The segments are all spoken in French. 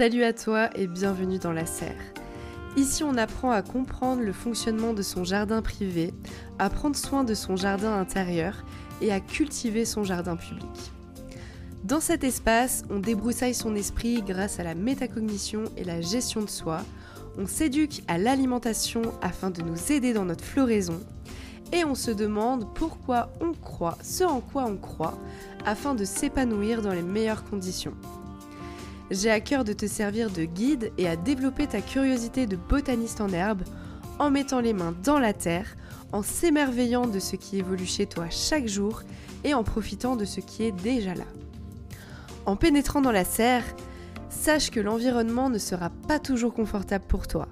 Salut à toi et bienvenue dans la serre. Ici, on apprend à comprendre le fonctionnement de son jardin privé, à prendre soin de son jardin intérieur et à cultiver son jardin public. Dans cet espace, on débroussaille son esprit grâce à la métacognition et la gestion de soi. On s'éduque à l'alimentation afin de nous aider dans notre floraison. Et on se demande pourquoi on croit ce en quoi on croit afin de s'épanouir dans les meilleures conditions. J'ai à cœur de te servir de guide et à développer ta curiosité de botaniste en herbe en mettant les mains dans la terre, en s'émerveillant de ce qui évolue chez toi chaque jour et en profitant de ce qui est déjà là. En pénétrant dans la serre, sache que l'environnement ne sera pas toujours confortable pour toi,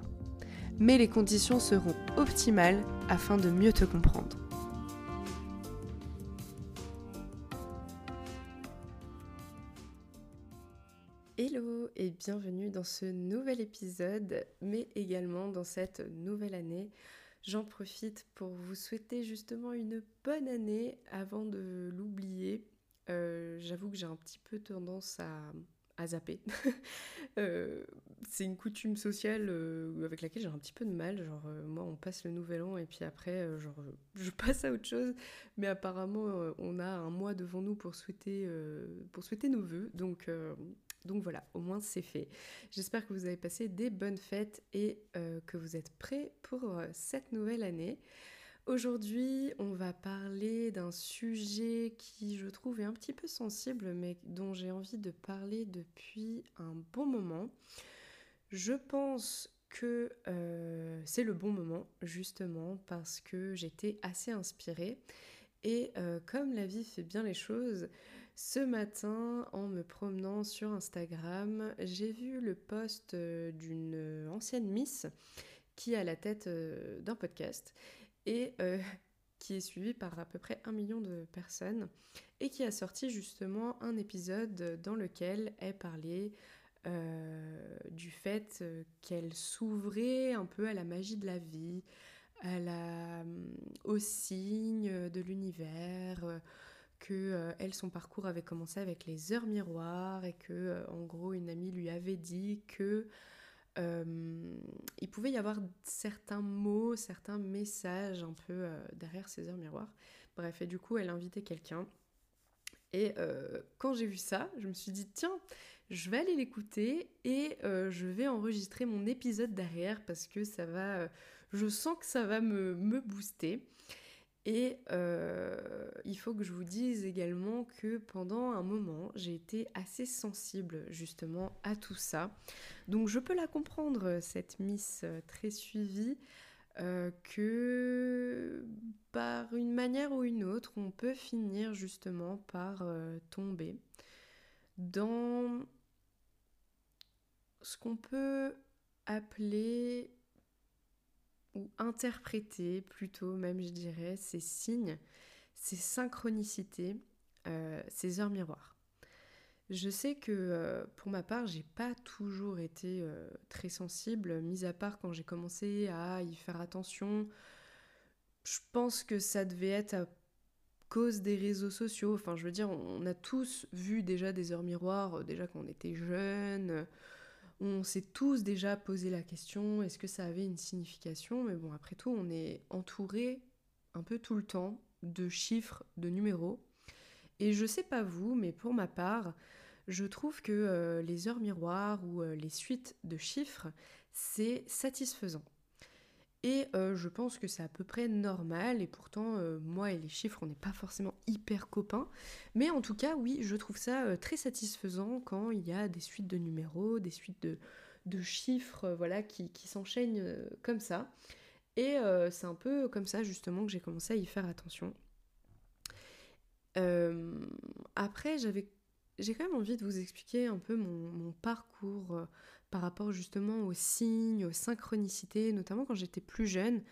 mais les conditions seront optimales afin de mieux te comprendre. Et bienvenue dans ce nouvel épisode, mais également dans cette nouvelle année. J'en profite pour vous souhaiter justement une bonne année avant de l'oublier. Euh, j'avoue que j'ai un petit peu tendance à, à zapper. Euh, c'est une coutume sociale euh, avec laquelle j'ai un petit peu de mal. Genre, moi, on passe le nouvel an et puis après, genre, je passe à autre chose. Mais apparemment, on a un mois devant nous pour souhaiter, pour souhaiter nos voeux. Donc, donc voilà, au moins c'est fait. J'espère que vous avez passé des bonnes fêtes et euh, que vous êtes prêts pour euh, cette nouvelle année. Aujourd'hui, on va parler d'un sujet qui, je trouve, est un petit peu sensible, mais dont j'ai envie de parler depuis un bon moment. Je pense que euh, c'est le bon moment, justement, parce que j'étais assez inspirée. Et comme la vie fait bien les choses, ce matin, en me promenant sur Instagram, j'ai vu le post euh, d'une ancienne Miss qui a la tête euh, d'un podcast et euh, qui est suivi par à peu près un million de personnes et qui a sorti justement un épisode dans lequel elle parlait du fait qu'elle s'ouvrait un peu à la magie de la vie, à la, aux signes de l'univers que euh, elle son parcours avait commencé avec les heures miroirs et que euh, en gros une amie lui avait dit que euh, il pouvait y avoir certains mots, certains messages un peu derrière ces heures miroirs. Bref, et du coup elle invitait quelqu'un. Et quand j'ai vu ça, je me suis dit tiens, je vais aller l'écouter et je vais enregistrer mon épisode derrière parce que ça va, je sens que ça va me, me booster. Et euh, il faut que je vous dise également que pendant un moment, j'ai été assez sensible justement à tout ça. Donc je peux la comprendre, cette Miss euh, très suivie, euh, que par une manière ou une autre, on peut finir justement par tomber dans ce qu'on peut appeler interpréter plutôt même je dirais ces signes, ces synchronicités, euh, ces heures miroirs. Je sais que euh, pour ma part, j'ai pas toujours été euh, très sensible, mis à part quand j'ai commencé à y faire attention. Je pense que ça devait être à cause des réseaux sociaux. Enfin, je veux dire, on a tous vu déjà des heures miroirs, déjà quand on était jeune on s'est tous déjà posé la question, est-ce que ça avait une signification? Mais bon, après tout, on est entouré un peu tout le temps de chiffres, de numéros. Et je sais pas vous, mais pour ma part, je trouve que euh, les heures miroirs ou euh, les suites de chiffres, c'est satisfaisant. Et euh, je pense que c'est à peu près normal, et pourtant, euh, moi et les chiffres, on n'est pas forcément hyper copains. Mais en tout cas, oui, je trouve ça euh, très satisfaisant quand il y a des suites de numéros, des suites de, chiffres, voilà, qui, s'enchaînent comme ça. Et c'est un peu comme ça, justement, que j'ai commencé à y faire attention. après, j'avais j'ai quand même envie de vous expliquer un peu mon, parcours par rapport justement aux signes, aux synchronicités, notamment quand j'étais plus jeune.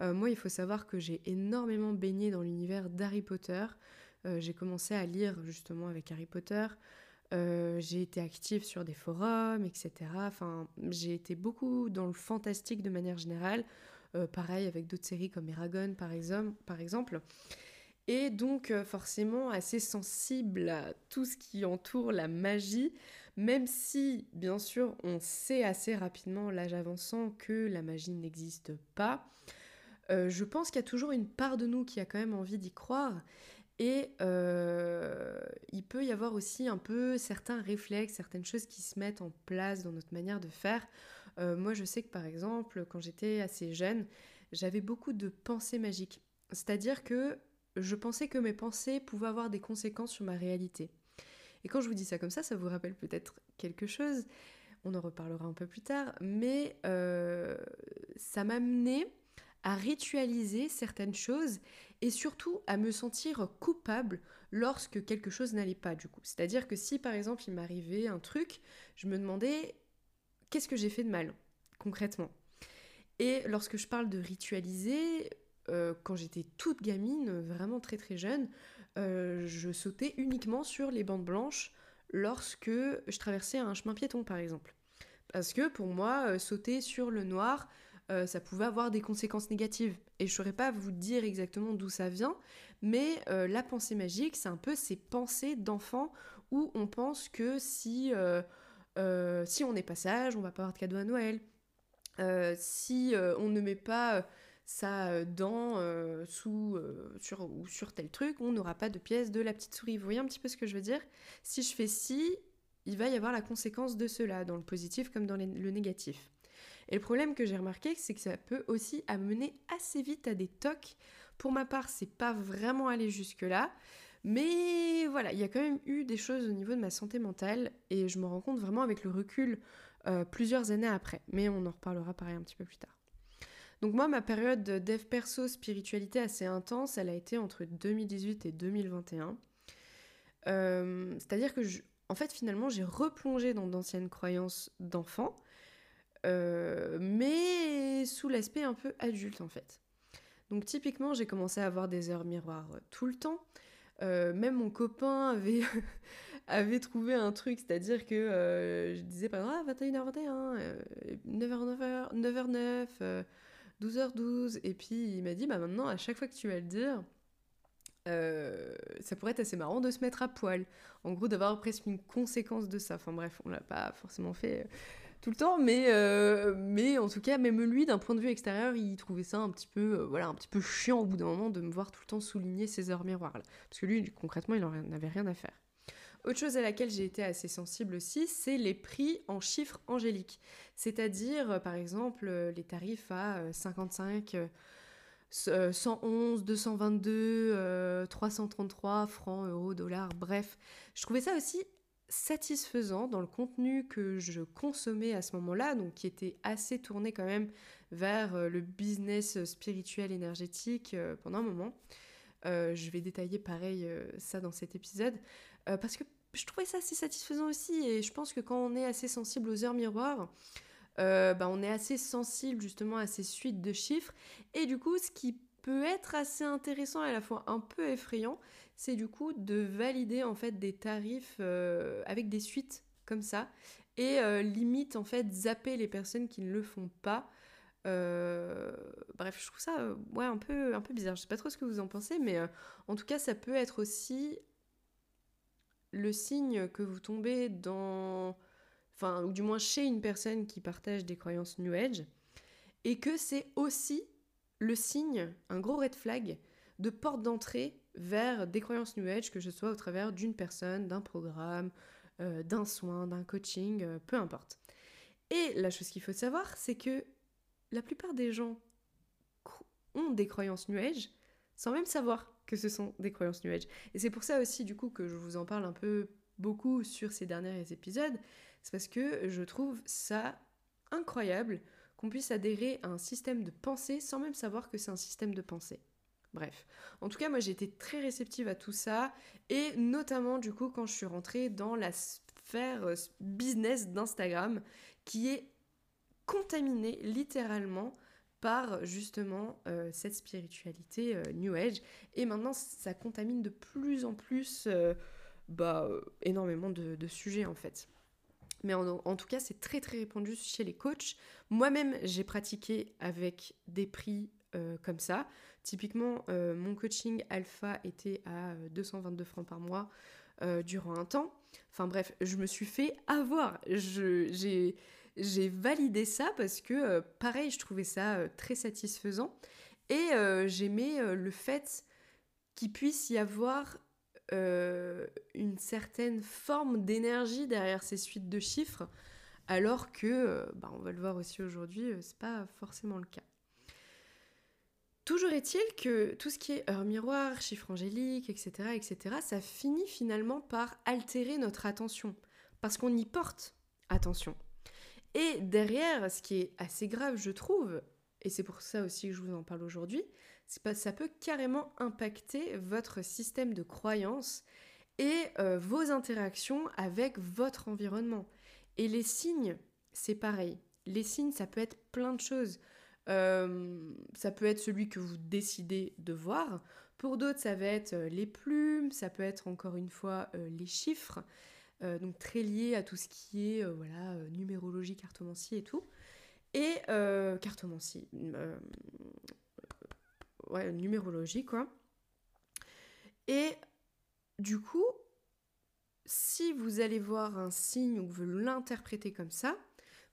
Euh, moi, il faut savoir que j'ai énormément baigné dans l'univers d'Harry Potter. Euh, j'ai commencé à lire justement avec Harry Potter. j'ai été active sur des forums, etc. Enfin, j'ai été beaucoup dans le fantastique de manière générale. pareil avec d'autres séries comme Eragon par exemple. Et donc forcément assez sensible à tout ce qui entoure la magie, même si bien sûr on sait assez rapidement, l'âge avançant, que la magie n'existe pas. je pense qu'il y a toujours une part de nous qui a quand même envie d'y croire et euh, il peut y avoir aussi un peu certains réflexes, certaines choses qui se mettent en place dans notre manière de faire. Euh, moi, je sais que par exemple, quand j'étais assez jeune, j'avais beaucoup de pensées magiques. C'est-à-dire que je pensais que mes pensées pouvaient avoir des conséquences sur ma réalité. Et quand je vous dis ça comme ça, ça vous rappelle peut-être quelque chose. On en reparlera un peu plus tard. Mais euh, ça m'a amené à ritualiser certaines choses et surtout à me sentir coupable lorsque quelque chose n'allait pas du coup. C'est-à-dire que si par exemple il m'arrivait un truc, je me demandais qu'est-ce que j'ai fait de mal concrètement? Et lorsque je parle de ritualiser, euh, quand j'étais toute gamine, vraiment très très jeune, euh, je sautais uniquement sur les bandes blanches lorsque je traversais un chemin piéton par exemple. Parce que pour moi, euh, sauter sur le noir, ça pouvait avoir des conséquences négatives. Et je ne saurais pas vous dire exactement d'où ça vient, mais la pensée magique, c'est un peu ces pensées d'enfant où on pense que si, si on n'est pas sage, on va pas avoir de cadeau à Noël. si on ne met pas sa dent sous, sur, ou sur tel truc, on n'aura pas de pièce de la petite souris. Vous voyez un petit peu ce que je veux dire? Si je fais ci, il va y avoir la conséquence de cela, dans le positif comme dans le négatif. Et le problème que j'ai remarqué, c'est que ça peut aussi amener assez vite à des tocs. Pour ma part, c'est pas vraiment allé jusque-là. Mais voilà, il y a quand même eu des choses au niveau de ma santé mentale et je me rends compte vraiment avec le recul euh, plusieurs années après. Mais on en reparlera pareil un petit peu plus tard. Donc moi, ma période dev perso spiritualité assez intense, elle a été entre 2018 et 2021. Euh, c'est-à-dire que, en fait, finalement, j'ai replongé dans d'anciennes croyances d'enfant euh, mais sous l'aspect un peu adulte en fait. Donc typiquement, j'ai commencé à avoir des heures miroirs euh, tout le temps. Même mon copain avait, trouvé un truc, c'est-à-dire que je disais par exemple ah, 21h21, 9h9, 9h9, 12h12, et puis il m'a dit bah maintenant à chaque fois que tu vas le dire, ça pourrait être assez marrant de se mettre à poil. En gros, d'avoir presque une conséquence de ça. Enfin bref, on l'a pas forcément fait tout le temps, mais, euh, mais en tout cas, même lui, d'un point de vue extérieur, il trouvait ça un petit peu, euh, voilà, un petit peu chiant au bout d'un moment de me voir tout le temps souligner ces heures miroirs là, parce que lui, concrètement, il n'en avait rien à faire. Autre chose à laquelle j'ai été assez sensible aussi, c'est les prix en chiffres angéliques, c'est-à-dire, euh, par exemple, les tarifs à 55. 111, 222, 333 francs, euros, dollars, bref. Je trouvais ça aussi satisfaisant dans le contenu que je consommais à ce moment-là, donc qui était assez tourné quand même vers euh, le business spirituel énergétique euh, pendant un moment. Euh, je vais détailler pareil ça dans cet épisode, parce que je trouvais ça assez satisfaisant aussi, et je pense que quand on est assez sensible aux heures miroirs, bah, on est assez sensible justement à ces suites de chiffres, et du coup ce qui peut être assez intéressant et à la fois un peu effrayant, c'est du coup de valider en fait des tarifs euh, avec des suites comme ça et euh, limite en fait zapper les personnes qui ne le font pas. Euh, bref, je trouve ça ouais un peu un peu bizarre. Je sais pas trop ce que vous en pensez, mais en tout cas ça peut être aussi le signe que vous tombez dans, enfin ou du moins chez une personne qui partage des croyances New Age et que c'est aussi le signe, un gros red flag, de porte d'entrée vers des croyances New Age, que ce soit au travers d'une personne, d'un programme, euh, d'un soin, d'un coaching, euh, peu importe. Et la chose qu'il faut savoir, c'est que la plupart des gens ont des croyances New Age sans même savoir que ce sont des croyances New Age. Et c'est pour ça aussi, du coup, que je vous en parle un peu beaucoup sur ces derniers épisodes. C'est parce que je trouve ça incroyable qu'on puisse adhérer à un système de pensée sans même savoir que c'est un système de pensée. Bref, en tout cas, moi j'ai été très réceptive à tout ça, et notamment du coup quand je suis rentrée dans la sphère euh, business d'Instagram, qui est contaminée littéralement par justement euh, cette spiritualité euh, New Age, et maintenant ça contamine de plus en plus bah, énormément de sujets en fait. Mais en, tout cas, c'est très très répandu chez les coachs. Moi-même, j'ai pratiqué avec des prix comme ça. Typiquement, mon coaching alpha était à 222 francs par mois durant un temps. Enfin bref, je me suis fait avoir. J'ai validé ça parce que, pareil, je trouvais ça très satisfaisant. Et j'aimais le fait qu'il puisse y avoir une certaine forme d'énergie derrière ces suites de chiffres alors que, euh, bah, on va le voir aussi aujourd'hui, euh, c'est pas forcément le cas. Toujours est-il que tout ce qui est heure miroir, chiffre angélique, etc., etc., ça finit finalement par altérer notre attention, parce qu'on y porte attention. Et derrière, ce qui est assez grave, je trouve, et c'est pour ça aussi que je vous en parle aujourd'hui, c'est que ça peut carrément impacter votre système de croyance et euh, vos interactions avec votre environnement. Et les signes, c'est pareil. Les signes, ça peut être plein de choses. Ça peut être celui que vous décidez de voir. Pour d'autres, ça va être euh, les plumes, ça peut être encore une fois euh, les chiffres, donc très lié à tout ce qui est voilà numérologie, cartomancie et tout. Et cartomancie, ouais, numérologie quoi. Et du coup, si vous allez voir un signe ou que vous l'interprétez comme ça,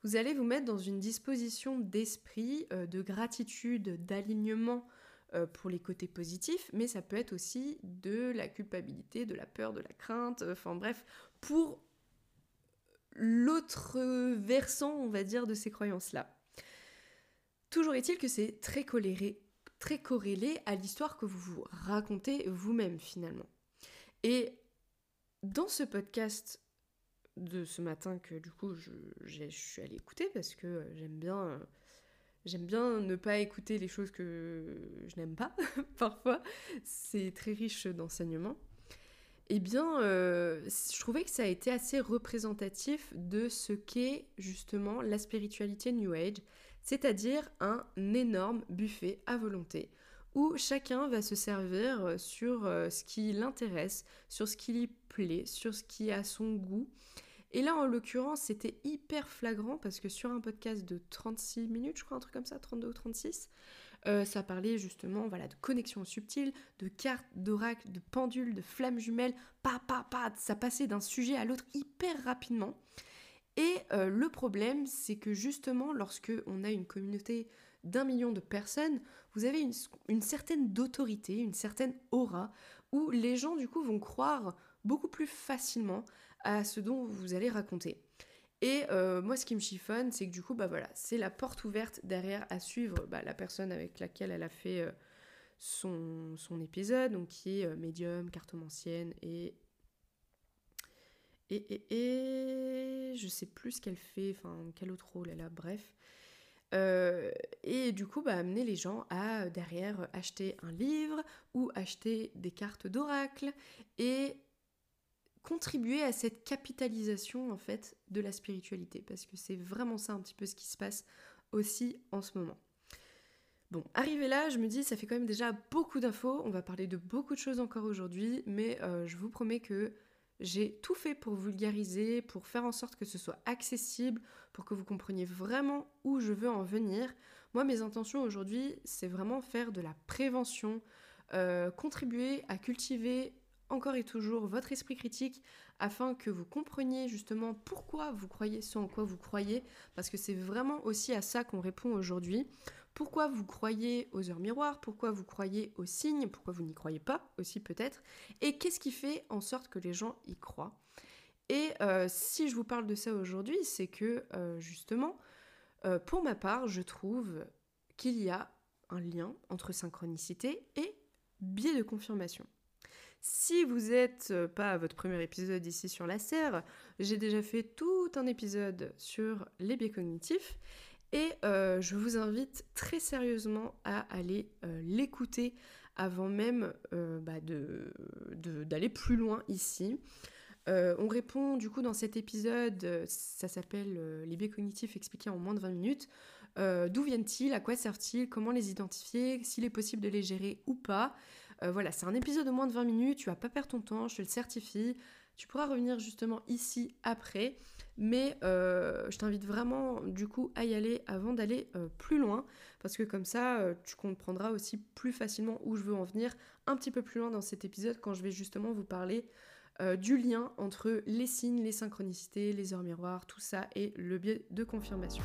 vous allez vous mettre dans une disposition d'esprit, euh, de gratitude, d'alignement euh, pour les côtés positifs, mais ça peut être aussi de la culpabilité, de la peur, de la crainte, euh, enfin bref, pour l'autre versant, on va dire, de ces croyances-là. Toujours est-il que c'est très coléré, très corrélé à l'histoire que vous vous racontez vous-même finalement. Et dans ce podcast de ce matin que du coup je, suis allée écouter parce que euh, j'aime bien euh, j'aime bien ne pas écouter les choses que je n'aime pas parfois c'est très riche d'enseignements eh bien euh, je trouvais que ça a été assez représentatif de ce qu'est justement la spiritualité New Age c'est-à-dire un énorme buffet à volonté où chacun va se servir sur ce qui l'intéresse, sur ce qui lui sur ce qui a son goût. Et là, en l'occurrence, c'était hyper flagrant parce que sur un podcast de 36 minutes, je crois, un truc comme ça, 32 ou 36, euh, ça parlait justement voilà, de connexions subtiles, de cartes, d'oracles, de pendules, de flammes jumelles, pa, pa, pa, ça passait d'un sujet à l'autre hyper rapidement. Et euh, le problème, c'est que justement, lorsque on a une communauté d'un million de personnes, vous avez une, une certaine d'autorité, une certaine aura, où les gens du coup vont croire beaucoup plus facilement à ce dont vous allez raconter. Et euh, moi, ce qui me chiffonne, c'est que du coup, bah voilà, c'est la porte ouverte derrière à suivre bah, la personne avec laquelle elle a fait euh, son, épisode, donc qui est euh, médium, cartomancienne et et, et, et je sais plus ce qu'elle fait, enfin quel autre rôle elle a, bref. et du coup, bah, amener les gens à derrière acheter un livre ou acheter des cartes d'oracle et contribuer à cette capitalisation en fait de la spiritualité parce que c'est vraiment ça un petit peu ce qui se passe aussi en ce moment. Bon, arrivé là, je me dis ça fait quand même déjà beaucoup d'infos, on va parler de beaucoup de choses encore aujourd'hui, mais euh, je vous promets que j'ai tout fait pour vulgariser, pour faire en sorte que ce soit accessible, pour que vous compreniez vraiment où je veux en venir. Moi, mes intentions aujourd'hui, c'est vraiment faire de la prévention, euh, contribuer à cultiver encore et toujours votre esprit critique afin que vous compreniez justement pourquoi vous croyez ce en quoi vous croyez, parce que c'est vraiment aussi à ça qu'on répond aujourd'hui. Pourquoi vous croyez aux heures miroirs, pourquoi vous croyez aux signes, pourquoi vous n'y croyez pas aussi peut-être, et qu'est-ce qui fait en sorte que les gens y croient? Et euh, si je vous parle de ça aujourd'hui, c'est que euh, justement, euh, pour ma part, je trouve qu'il y a un lien entre synchronicité et biais de confirmation. Si vous n'êtes euh, pas à votre premier épisode ici sur la serre, j'ai déjà fait tout un épisode sur les biais cognitifs et euh, je vous invite très sérieusement à aller euh, l'écouter avant même bah, d'aller plus loin ici. on répond du coup dans cet épisode, ça s'appelle Les biais cognitifs expliqués en moins de 20 minutes. D'où viennent-ils? À quoi servent-ils Comment les identifier? S'il est possible de les gérer ou pas? Euh, voilà, c'est un épisode de moins de 20 minutes, tu vas pas perdre ton temps, je te le certifie. Tu pourras revenir justement ici après, mais euh, je t'invite vraiment du coup à y aller avant d'aller euh, plus loin, parce que comme ça, tu comprendras aussi plus facilement où je veux en venir un petit peu plus loin dans cet épisode quand je vais justement vous parler du lien entre les signes, les synchronicités, les heures miroirs, tout ça et le biais de confirmation.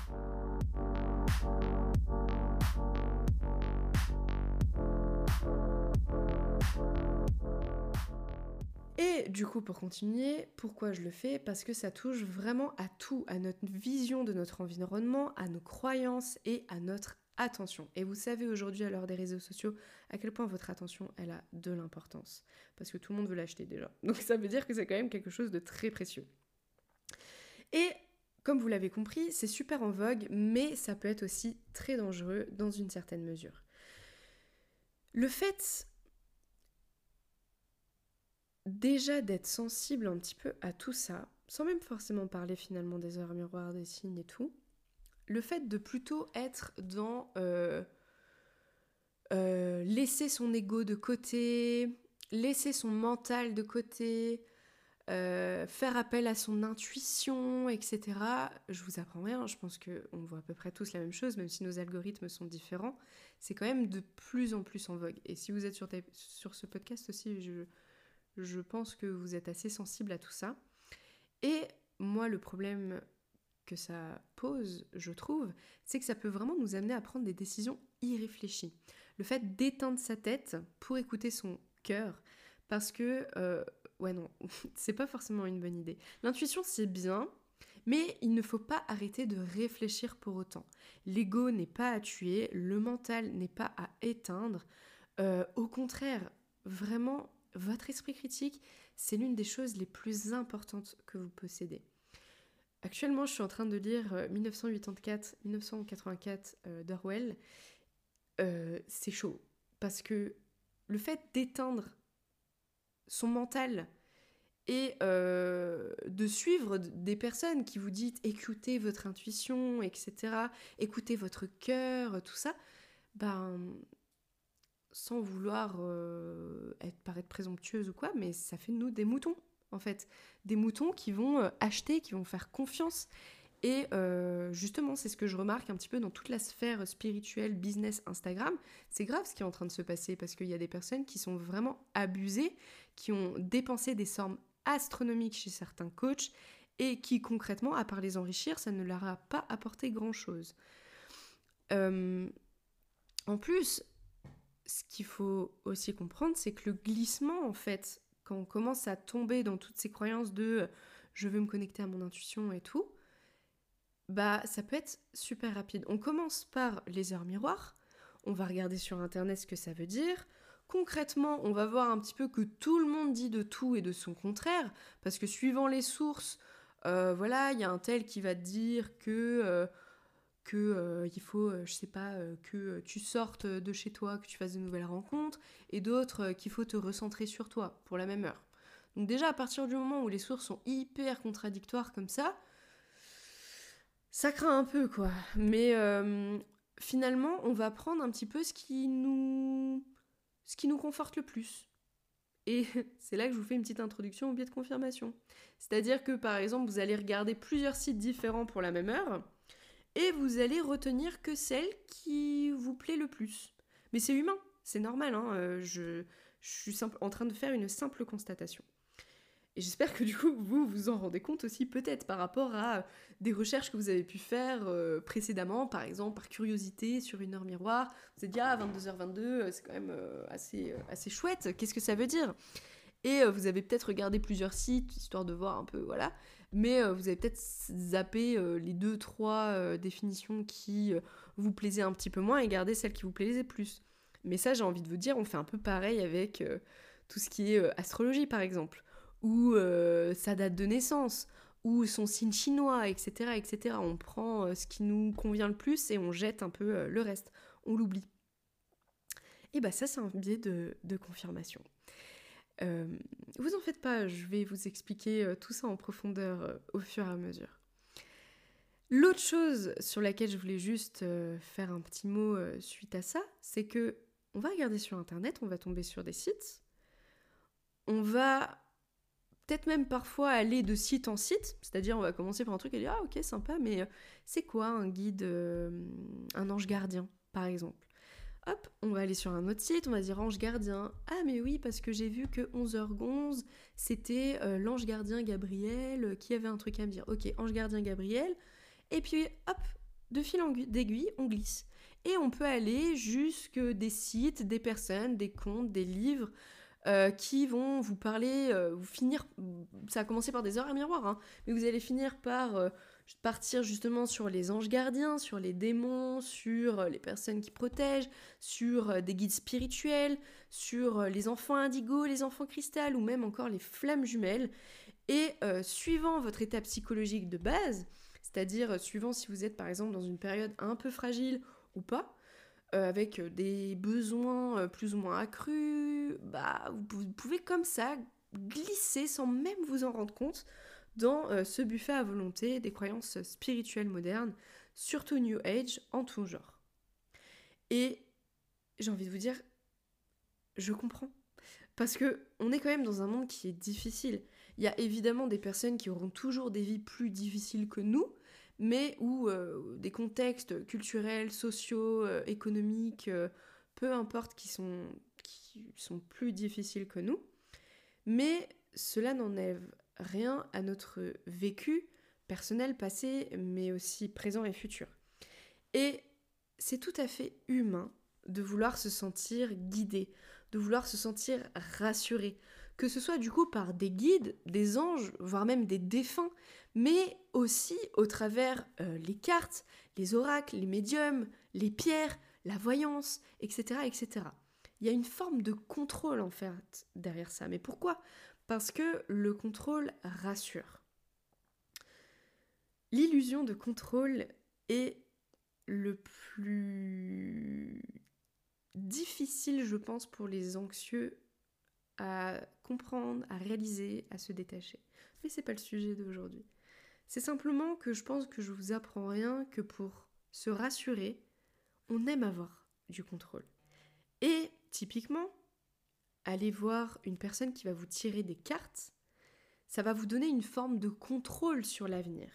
Et du coup, pour continuer, pourquoi je le fais? Parce que ça touche vraiment à tout, à notre vision de notre environnement, à nos croyances et à notre attention. Et vous savez aujourd'hui, à l'heure des réseaux sociaux, à quel point votre attention, elle a de l'importance. Parce que tout le monde veut l'acheter déjà. Donc ça veut dire que c'est quand même quelque chose de très précieux. Et comme vous l'avez compris, c'est super en vogue, mais ça peut être aussi très dangereux dans une certaine mesure. Le fait déjà d'être sensible un petit peu à tout ça, sans même forcément parler finalement des heures miroirs, des signes et tout, le fait de plutôt être dans euh, euh, laisser son ego de côté, laisser son mental de côté, euh, faire appel à son intuition, etc. Je vous apprends rien, je pense qu'on voit à peu près tous la même chose, même si nos algorithmes sont différents. C'est quand même de plus en plus en vogue. Et si vous êtes sur, sur ce podcast aussi, je, je pense que vous êtes assez sensible à tout ça. Et moi, le problème que ça pose, je trouve, c'est que ça peut vraiment nous amener à prendre des décisions irréfléchies. Le fait d'éteindre sa tête pour écouter son cœur, parce que, euh, ouais, non, c'est pas forcément une bonne idée. L'intuition, c'est bien, mais il ne faut pas arrêter de réfléchir pour autant. L'ego n'est pas à tuer, le mental n'est pas à éteindre. Euh, au contraire, vraiment, votre esprit critique, c'est l'une des choses les plus importantes que vous possédez. Actuellement, je suis en train de lire 1984-1984 euh, euh, d'Orwell. Euh, c'est chaud. Parce que le fait d'éteindre son mental et de suivre des personnes qui vous disent écoutez votre intuition, etc., écoutez votre cœur, tout ça, ben sans vouloir euh, être, paraître présomptueuse ou quoi, mais ça fait de nous des moutons, en fait. Des moutons qui vont euh, acheter, qui vont faire confiance. Et euh, justement, c'est ce que je remarque un petit peu dans toute la sphère spirituelle, business, Instagram. C'est grave ce qui est en train de se passer parce qu'il y a des personnes qui sont vraiment abusées, qui ont dépensé des sommes astronomiques chez certains coachs et qui concrètement, à part les enrichir, ça ne leur a pas apporté grand-chose. en plus, ce qu'il faut aussi comprendre, c'est que le glissement, en fait, quand on commence à tomber dans toutes ces croyances de euh, je veux me connecter à mon intuition et tout, bah ça peut être super rapide. On commence par les heures miroirs, on va regarder sur internet ce que ça veut dire. Concrètement, on va voir un petit peu que tout le monde dit de tout et de son contraire, parce que suivant les sources, euh, voilà, il y a un tel qui va dire que euh, que euh, il faut, euh, je sais pas, euh, que tu sortes de chez toi, que tu fasses de nouvelles rencontres, et d'autres qu'il faut te recentrer sur toi pour la même heure. Donc déjà à partir du moment où les sources sont hyper contradictoires comme ça, ça craint un peu quoi. Mais finalement, on va prendre un petit peu ce qui nous, ce qui nous conforte le plus. Et c'est là que je vous fais une petite introduction au biais de confirmation. C'est-à-dire que par exemple, vous allez regarder plusieurs sites différents pour la même heure et vous allez retenir que celle qui vous plaît le plus. Mais c'est humain, c'est normal, hein, euh, je, suis en train de faire une simple constatation. Et j'espère que du coup, vous vous en rendez compte aussi peut-être par rapport à des recherches que vous avez pu faire euh, précédemment, par exemple par curiosité sur une heure miroir. Vous vous êtes dit, ah, 22h22, euh, c'est quand même assez, assez chouette, qu'est-ce que ça veut dire? Et vous avez peut-être regardé plusieurs sites, histoire de voir un peu, voilà mais euh, vous avez peut-être zappé euh, les deux, trois euh, définitions qui vous plaisaient un petit peu moins et gardé celles qui vous plaisaient plus. Mais ça, j'ai envie de vous dire, on fait un peu pareil avec tout ce qui est astrologie, par exemple, ou sa date de naissance, ou son signe chinois, etc., etc. On prend ce qui nous convient le plus et on jette un peu le reste, on l'oublie. Et bah ça, c'est un biais de confirmation. Euh, vous en faites pas, je vais vous expliquer euh, tout ça en profondeur euh, au fur et à mesure. L'autre chose sur laquelle je voulais juste faire un petit mot suite à ça, c'est que on va regarder sur internet, on va tomber sur des sites, on va peut-être même parfois aller de site en site, c'est-à-dire on va commencer par un truc et dire ah ok sympa, mais c'est quoi un guide, un ange gardien par exemple? Hop, on va aller sur un autre site, on va dire ange gardien. Ah mais oui, parce que j'ai vu que 11h11, c'était l'ange gardien Gabriel qui avait un truc à me dire. Ok, ange gardien Gabriel. Et puis hop, de fil en d'aiguille, on glisse. Et on peut aller jusque des sites, des personnes, des comptes, des livres euh, qui vont vous parler, euh, vous finir, ça a commencé par des heures à miroir, hein, mais vous allez finir par euh, partir justement sur les anges gardiens, sur les démons, sur les personnes qui protègent, sur des guides spirituels, sur les enfants indigo, les enfants cristal ou même encore les flammes jumelles. Et suivant votre état psychologique de base, c'est-à-dire suivant si vous êtes par exemple dans une période un peu fragile ou pas, euh, avec des besoins euh, plus ou moins accrus, bah, vous pouvez comme ça glisser sans même vous en rendre compte dans euh, ce buffet à volonté des croyances spirituelles modernes, surtout New Age en tout genre. Et j'ai envie de vous dire, je comprends. Parce que on est quand même dans un monde qui est difficile. Il y a évidemment des personnes qui auront toujours des vies plus difficiles que nous, mais où euh, des contextes culturels, sociaux, euh, économiques, peu importe, qui sont, qui sont plus difficiles que nous. Mais cela n'enlève rien à notre vécu personnel, passé, mais aussi présent et futur. Et c'est tout à fait humain de vouloir se sentir guidé, de vouloir se sentir rassuré, que ce soit du coup par des guides, des anges, voire même des défunts, mais aussi au travers euh, les cartes, les oracles, les médiums, les pierres, la voyance, etc., etc. Il y a une forme de contrôle en fait derrière ça. Mais pourquoi? Parce que le contrôle rassure. L'illusion de contrôle est le plus difficile, je pense, pour les anxieux à comprendre, à réaliser, à se détacher. Mais c'est pas le sujet d'aujourd'hui. C'est simplement que je pense que je vous apprends rien que pour se rassurer, on aime avoir du contrôle. Et typiquement, aller voir une personne qui va vous tirer des cartes, ça va vous donner une forme de contrôle sur l'avenir.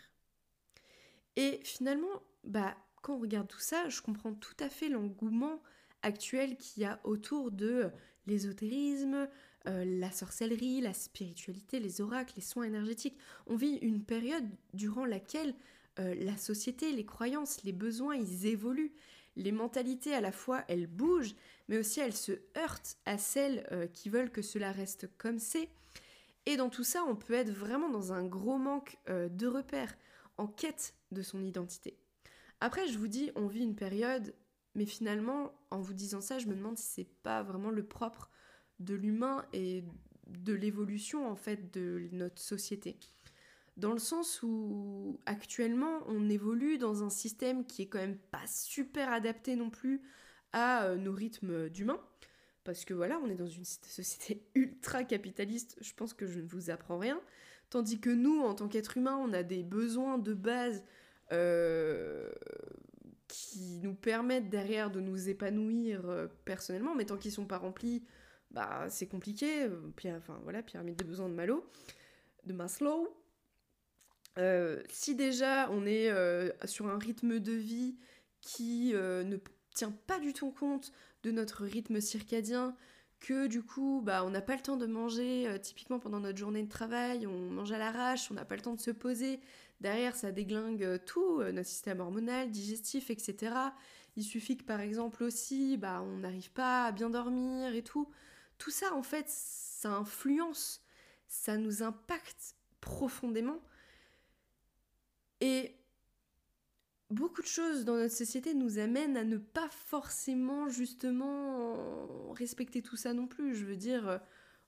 Et finalement, bah, quand on regarde tout ça, je comprends tout à fait l'engouement actuel qu'il y a autour de l'ésotérisme, euh, la sorcellerie, la spiritualité, les oracles, les soins énergétiques. On vit une période durant laquelle euh, la société, les croyances, les besoins, ils évoluent. Les mentalités, à la fois, elles bougent, mais aussi elles se heurtent à celles euh, qui veulent que cela reste comme c'est. Et dans tout ça, on peut être vraiment dans un gros manque de repères, en quête de son identité. Après, je vous dis, on vit une période, mais finalement, en vous disant ça, je me demande si c'est pas vraiment le propre de l'humain et de l'évolution en fait de notre société. Dans le sens où actuellement on évolue dans un système qui est quand même pas super adapté non plus à euh, nos rythmes d'humains. Parce que voilà, on est dans une société ultra capitaliste, je pense que je ne vous apprends rien. Tandis que nous, en tant qu'êtres humains, on a des besoins de base euh, qui nous permettent derrière de nous épanouir euh, personnellement, mais tant qu'ils ne sont pas remplis bah c'est compliqué. Euh, enfin voilà, pyramide des besoins de Malo, de Maslow. Euh, si déjà on est euh, sur un rythme de vie qui ne tient pas du tout compte de notre rythme circadien, que du coup bah, on n'a pas le temps de manger typiquement pendant notre journée de travail, on mange à l'arrache, on n'a pas le temps de se poser, derrière ça déglingue tout, notre système hormonal, digestif, etc. Il suffit que par exemple aussi bah, on n'arrive pas à bien dormir et tout. Tout ça, en fait, ça influence, ça nous impacte profondément. Et beaucoup de choses dans notre société nous amènent à ne pas forcément justement respecter tout ça non plus. Je veux dire, euh,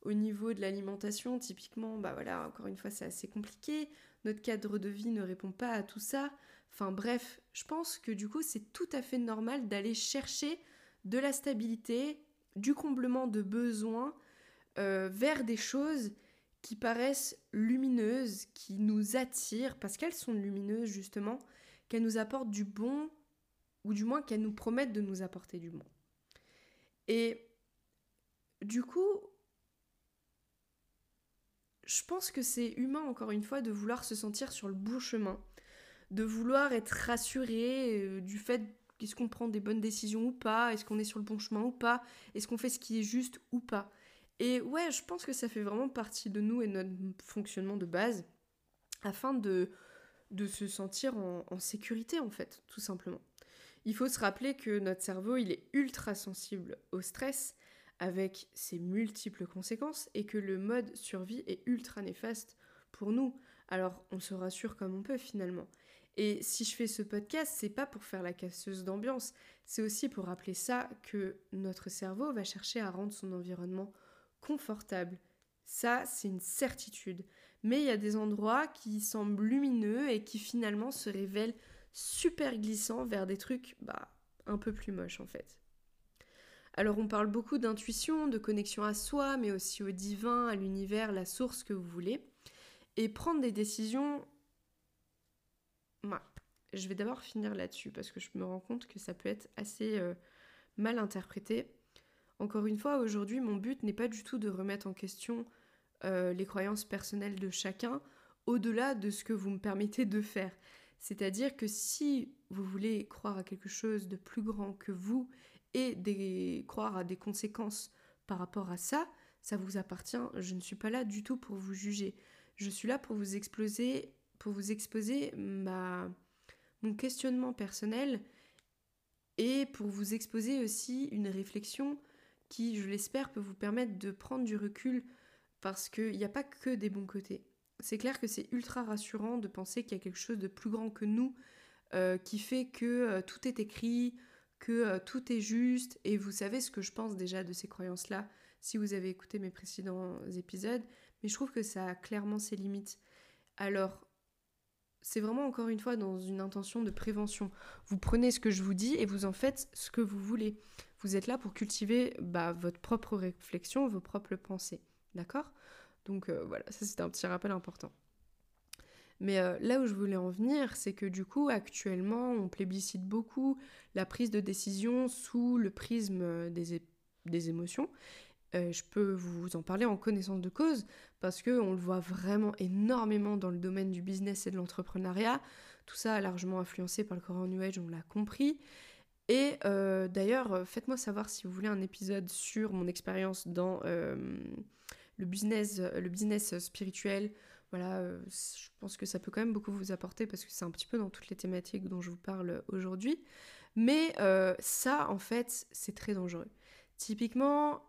au niveau de l'alimentation, typiquement, bah voilà, encore une fois, c'est assez compliqué. Notre cadre de vie ne répond pas à tout ça. Enfin bref, je pense que du coup, c'est tout à fait normal d'aller chercher de la stabilité, du comblement de besoins euh, vers des choses qui paraissent lumineuses, qui nous attirent, parce qu'elles sont lumineuses justement, qu'elles nous apportent du bon, ou du moins qu'elles nous promettent de nous apporter du bon. Et du coup, je pense que c'est humain, encore une fois, de vouloir se sentir sur le bon chemin, de vouloir être rassuré euh, du fait est-ce qu'on prend des bonnes décisions ou pas, est-ce qu'on est sur le bon chemin ou pas, est-ce qu'on fait ce qui est juste ou pas. Et ouais, je pense que ça fait vraiment partie de nous et de notre fonctionnement de base, afin de, se sentir en, en sécurité, en fait, tout simplement. Il faut se rappeler que notre cerveau, il est ultra sensible au stress, avec ses multiples conséquences et que le mode survie est ultra néfaste pour nous. Alors on se rassure comme on peut finalement. Et si je fais ce podcast, c'est pas pour faire la casseuse d'ambiance, c'est aussi pour rappeler ça que notre cerveau va chercher à rendre son environnement confortable. Ça, c'est une certitude. Mais il y a des endroits qui semblent lumineux et qui finalement se révèlent super glissants vers des trucs bah, un peu plus moches en fait. Alors on parle beaucoup d'intuition, de connexion à soi, mais aussi au divin, à l'univers, la source que vous voulez. Et prendre des décisions... je vais d'abord finir là-dessus parce que je me rends compte que ça peut être assez euh, mal interprété. Encore une fois, aujourd'hui, mon but n'est pas du tout de remettre en question euh, les croyances personnelles de chacun au-delà de ce que vous me permettez de faire. C'est-à-dire que si vous voulez croire à quelque chose de plus grand que vous et croire à des conséquences par rapport à ça, ça vous appartient. Je ne suis pas là du tout pour vous juger. Je suis là pour vous exposer, pour vous exposer mon questionnement personnel et pour vous exposer aussi une réflexion qui, je l'espère, peut vous permettre de prendre du recul parce qu'il n'y a pas que des bons côtés. C'est clair que c'est ultra rassurant de penser qu'il y a quelque chose de plus grand que nous euh, qui fait que euh, tout est écrit, que euh, tout est juste, et vous savez ce que je pense déjà de ces croyances-là si vous avez écouté mes précédents épisodes, mais je trouve que ça a clairement ses limites. Alors, c'est vraiment encore une fois dans une intention de prévention. Vous prenez ce que je vous dis et vous en faites ce que vous voulez. Vous êtes là pour cultiver bah, votre propre réflexion, vos propres pensées. D'accord? Donc euh, voilà, ça c'est un petit rappel important. Mais euh, là où je voulais en venir, c'est que du coup, actuellement, on plébiscite beaucoup la prise de décision sous le prisme euh, des, émotions. Je peux vous en parler en connaissance de cause parce qu'on le voit vraiment énormément dans le domaine du business et de l'entrepreneuriat. Tout ça largement influencé par le Coran New Age, on l'a compris. Et d'ailleurs, faites-moi savoir si vous voulez un épisode sur mon expérience dans le, business, le business spirituel, voilà, euh, je pense que ça peut quand même beaucoup vous apporter parce que c'est un petit peu dans toutes les thématiques dont je vous parle aujourd'hui. Mais euh, ça, en fait, c'est très dangereux. Typiquement,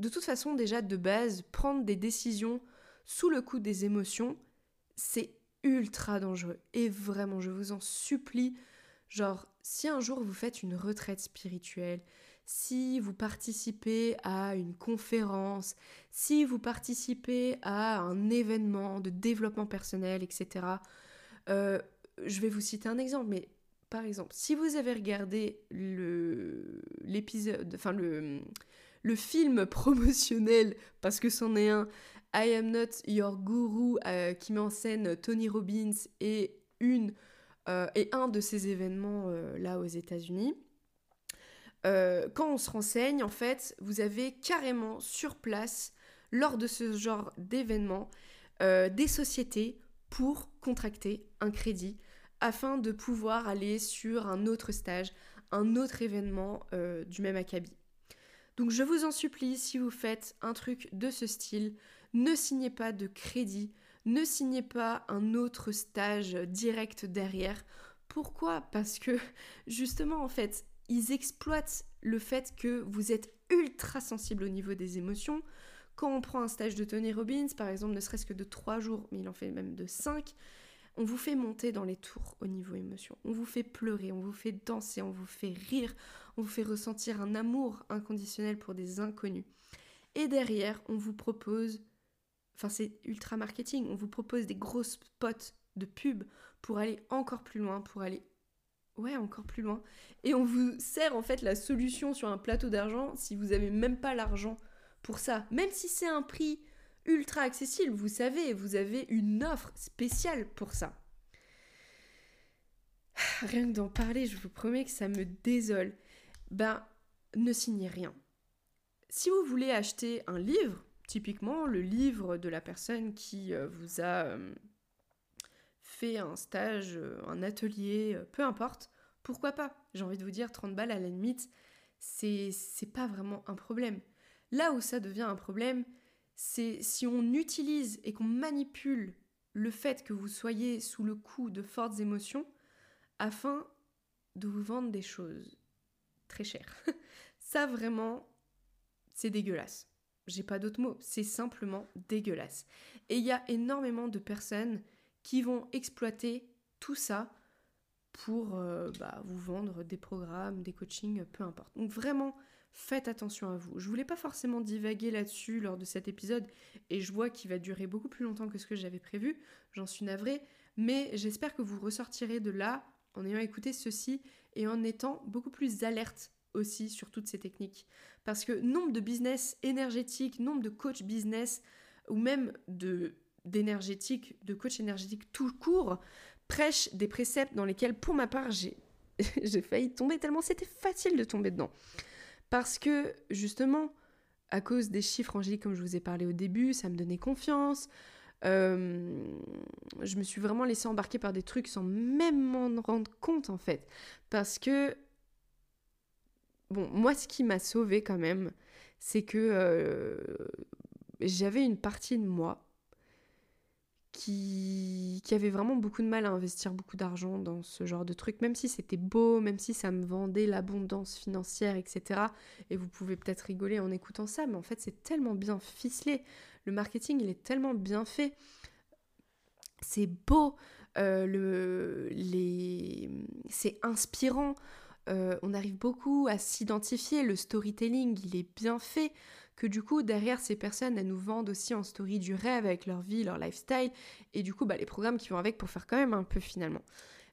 de toute façon, déjà de base, prendre des décisions sous le coup des émotions, c'est ultra dangereux. Et vraiment, je vous en supplie, genre, si un jour vous faites une retraite spirituelle, si vous participez à une conférence, si vous participez à un événement de développement personnel, etc. Euh, je vais vous citer un exemple, mais par exemple, si vous avez regardé l'épisode, enfin le, le film promotionnel, parce que c'en est un, I Am Not Your Guru, euh, qui met en scène Tony Robbins et une et un de ces événements là aux États-Unis. Euh, quand on se renseigne, en fait, vous avez carrément sur place, lors de ce genre d'événement, euh, des sociétés pour contracter un crédit afin de pouvoir aller sur un autre stage, un autre événement euh, du même acabit. Donc je vous en supplie, si vous faites un truc de ce style, ne signez pas de crédit, ne signez pas un autre stage direct derrière. Pourquoi? Parce que justement, en fait, ils exploitent le fait que vous êtes ultra sensible au niveau des émotions. Quand on prend un stage de Tony Robbins, par exemple, ne serait-ce que de 3 jours, mais il en fait même de 5, on vous fait monter dans les tours au niveau émotion. On vous fait pleurer, on vous fait danser, on vous fait rire, on vous fait ressentir un amour inconditionnel pour des inconnus. Et derrière, on vous propose, enfin c'est ultra marketing, on vous propose des grosses spots de pub pour aller encore plus loin, pour aller Ouais, encore plus loin. Et on vous sert en fait la solution sur un plateau d'argent si vous n'avez même pas l'argent pour ça. Même si c'est un prix ultra accessible, vous savez, vous avez une offre spéciale pour ça. Rien que d'en parler, je vous promets que ça me désole. Ben, ne signez rien. Si vous voulez acheter un livre, typiquement le livre de la personne qui euh, vous a euh, fait un stage, euh, un atelier, peu importe, pourquoi pas? J'ai envie de vous dire 30 balles à la limite, c'est pas vraiment un problème. Là où ça devient un problème, c'est si on utilise et qu'on manipule le fait que vous soyez sous le coup de fortes émotions afin de vous vendre des choses très chères. ça vraiment, c'est dégueulasse. J'ai pas d'autres mots, c'est simplement dégueulasse. Et il y a énormément de personnes qui vont exploiter tout ça pour euh, bah, vous vendre des programmes, des coachings, peu importe. Donc vraiment, faites attention à vous. Je voulais pas forcément divaguer là-dessus lors de cet épisode et je vois qu'il va durer beaucoup plus longtemps que ce que j'avais prévu. J'en suis navrée, mais j'espère que vous ressortirez de là en ayant écouté ceci et en étant beaucoup plus alerte aussi sur toutes ces techniques. Parce que nombre de business énergétiques, nombre de coach business ou même de d'énergétique, de coach énergétique tout court, prêchent des préceptes dans lesquels, pour ma part, j'ai, j'ai failli tomber tellement c'était facile de tomber dedans. Parce que, justement, à cause des chiffres angéliques, comme je vous ai parlé au début, ça me donnait confiance. Euh, je me suis vraiment laissée embarquer par des trucs sans même m'en rendre compte, en fait. Parce que Bon, moi, ce qui m'a sauvée quand même, c'est que euh, j'avais une partie de moi qui, qui avait vraiment beaucoup de mal à investir beaucoup d'argent dans ce genre de truc, même si c'était beau, même si ça me vendait l'abondance financière, etc. Et vous pouvez peut-être rigoler en écoutant ça, mais en fait, c'est tellement bien ficelé. Le marketing, il est tellement bien fait. C'est beau, euh, c'est inspirant. Euh, on arrive beaucoup à s'identifier, le storytelling, il est bien fait, que du coup, derrière ces personnes, elles nous vendent aussi en story du rêve avec leur vie, leur lifestyle, et du coup, bah, les programmes qui vont avec pour faire quand même un peu finalement.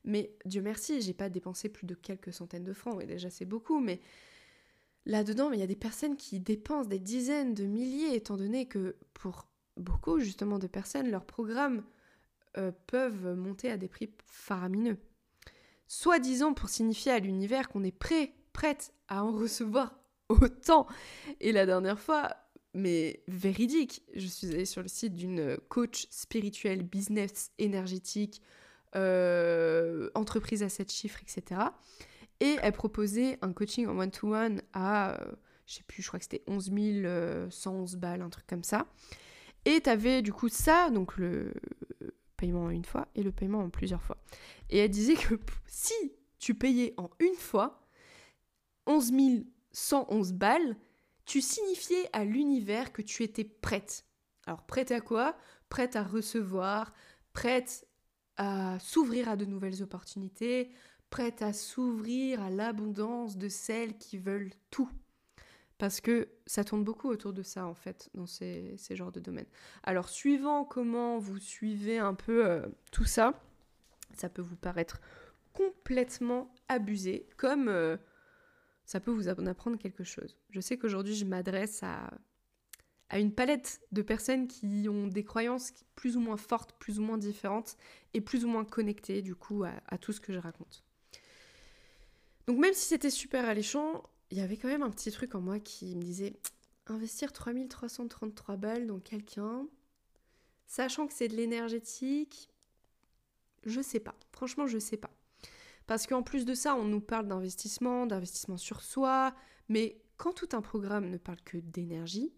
Mais Dieu merci, j'ai pas dépensé plus de quelques centaines de francs, et déjà c'est beaucoup, mais là-dedans, il y a des personnes qui dépensent des dizaines de milliers, étant donné que pour beaucoup justement de personnes, leurs programmes euh, peuvent monter à des prix faramineux soi-disant pour signifier à l'univers qu'on est prêt, prête à en recevoir autant. Et la dernière fois, mais véridique, je suis allée sur le site d'une coach spirituelle, business énergétique, euh, entreprise à 7 chiffres, etc. Et elle proposait un coaching en one-to-one à, euh, je sais plus, je crois que c'était 11 111 balles, un truc comme ça. Et tu avais du coup ça, donc le, paiement en une fois et le paiement en plusieurs fois. Et elle disait que si tu payais en une fois 11 111 balles, tu signifiais à l'univers que tu étais prête. Alors prête à quoi? Prête à recevoir, prête à s'ouvrir à de nouvelles opportunités, prête à s'ouvrir à l'abondance de celles qui veulent tout parce que ça tourne beaucoup autour de ça en fait dans ces, genres de domaines. Alors suivant comment vous suivez un peu euh, tout ça, ça peut vous paraître complètement abusé, comme euh, ça peut vous en apprendre quelque chose. Je sais qu'aujourd'hui je m'adresse à, une palette de personnes qui ont des croyances plus ou moins fortes, plus ou moins différentes et plus ou moins connectées du coup à tout ce que je raconte. Donc même si c'était super alléchant, il y avait quand même un petit truc en moi qui me disait investir 3333 balles dans quelqu'un, sachant que c'est de l'énergétique, je sais pas. Franchement, je sais pas. Parce qu'en plus de ça, on nous parle d'investissement, d'investissement sur soi, mais quand tout un programme ne parle que d'énergie,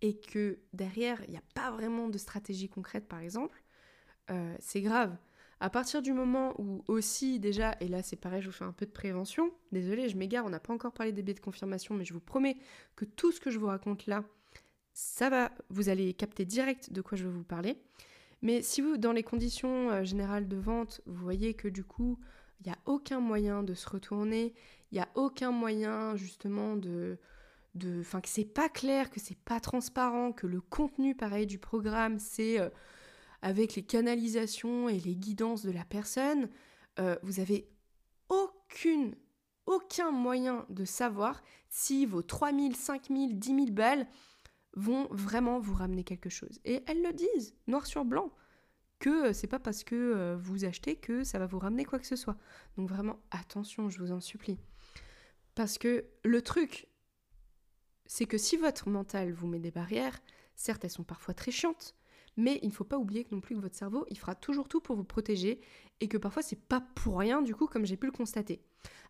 et que derrière, il n'y a pas vraiment de stratégie concrète, par exemple, euh, c'est grave. À partir du moment où aussi déjà, et là c'est pareil, je vous fais un peu de prévention, désolé, je m'égare, on n'a pas encore parlé des biais de confirmation, mais je vous promets que tout ce que je vous raconte là, ça va, vous allez capter direct de quoi je veux vous parler. Mais si vous, dans les conditions euh, générales de vente, vous voyez que du coup, il n'y a aucun moyen de se retourner, il n'y a aucun moyen justement de... Enfin, que c'est pas clair, que c'est pas transparent, que le contenu, pareil, du programme, c'est... Euh, avec les canalisations et les guidances de la personne, euh, vous avez aucune, aucun moyen de savoir si vos 3000, 5000, 10 000 balles vont vraiment vous ramener quelque chose. Et elles le disent, noir sur blanc, que c'est pas parce que euh, vous achetez que ça va vous ramener quoi que ce soit. Donc vraiment, attention, je vous en supplie. Parce que le truc, c'est que si votre mental vous met des barrières, Certes, elles sont parfois très chiantes, mais il ne faut pas oublier que non plus que votre cerveau, il fera toujours tout pour vous protéger et que parfois c'est pas pour rien du coup comme j'ai pu le constater.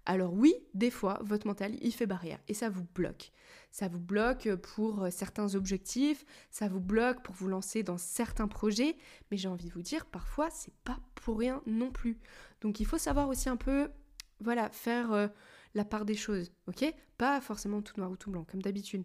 Alors oui, des fois, votre mental, il fait barrière et ça vous bloque. Ça vous bloque pour certains objectifs, ça vous bloque pour vous lancer dans certains projets, mais j'ai envie de vous dire, parfois, c'est pas pour rien non plus. Donc il faut savoir aussi un peu, voilà, faire euh, la part des choses, ok? Pas forcément tout noir ou tout blanc, comme d'habitude.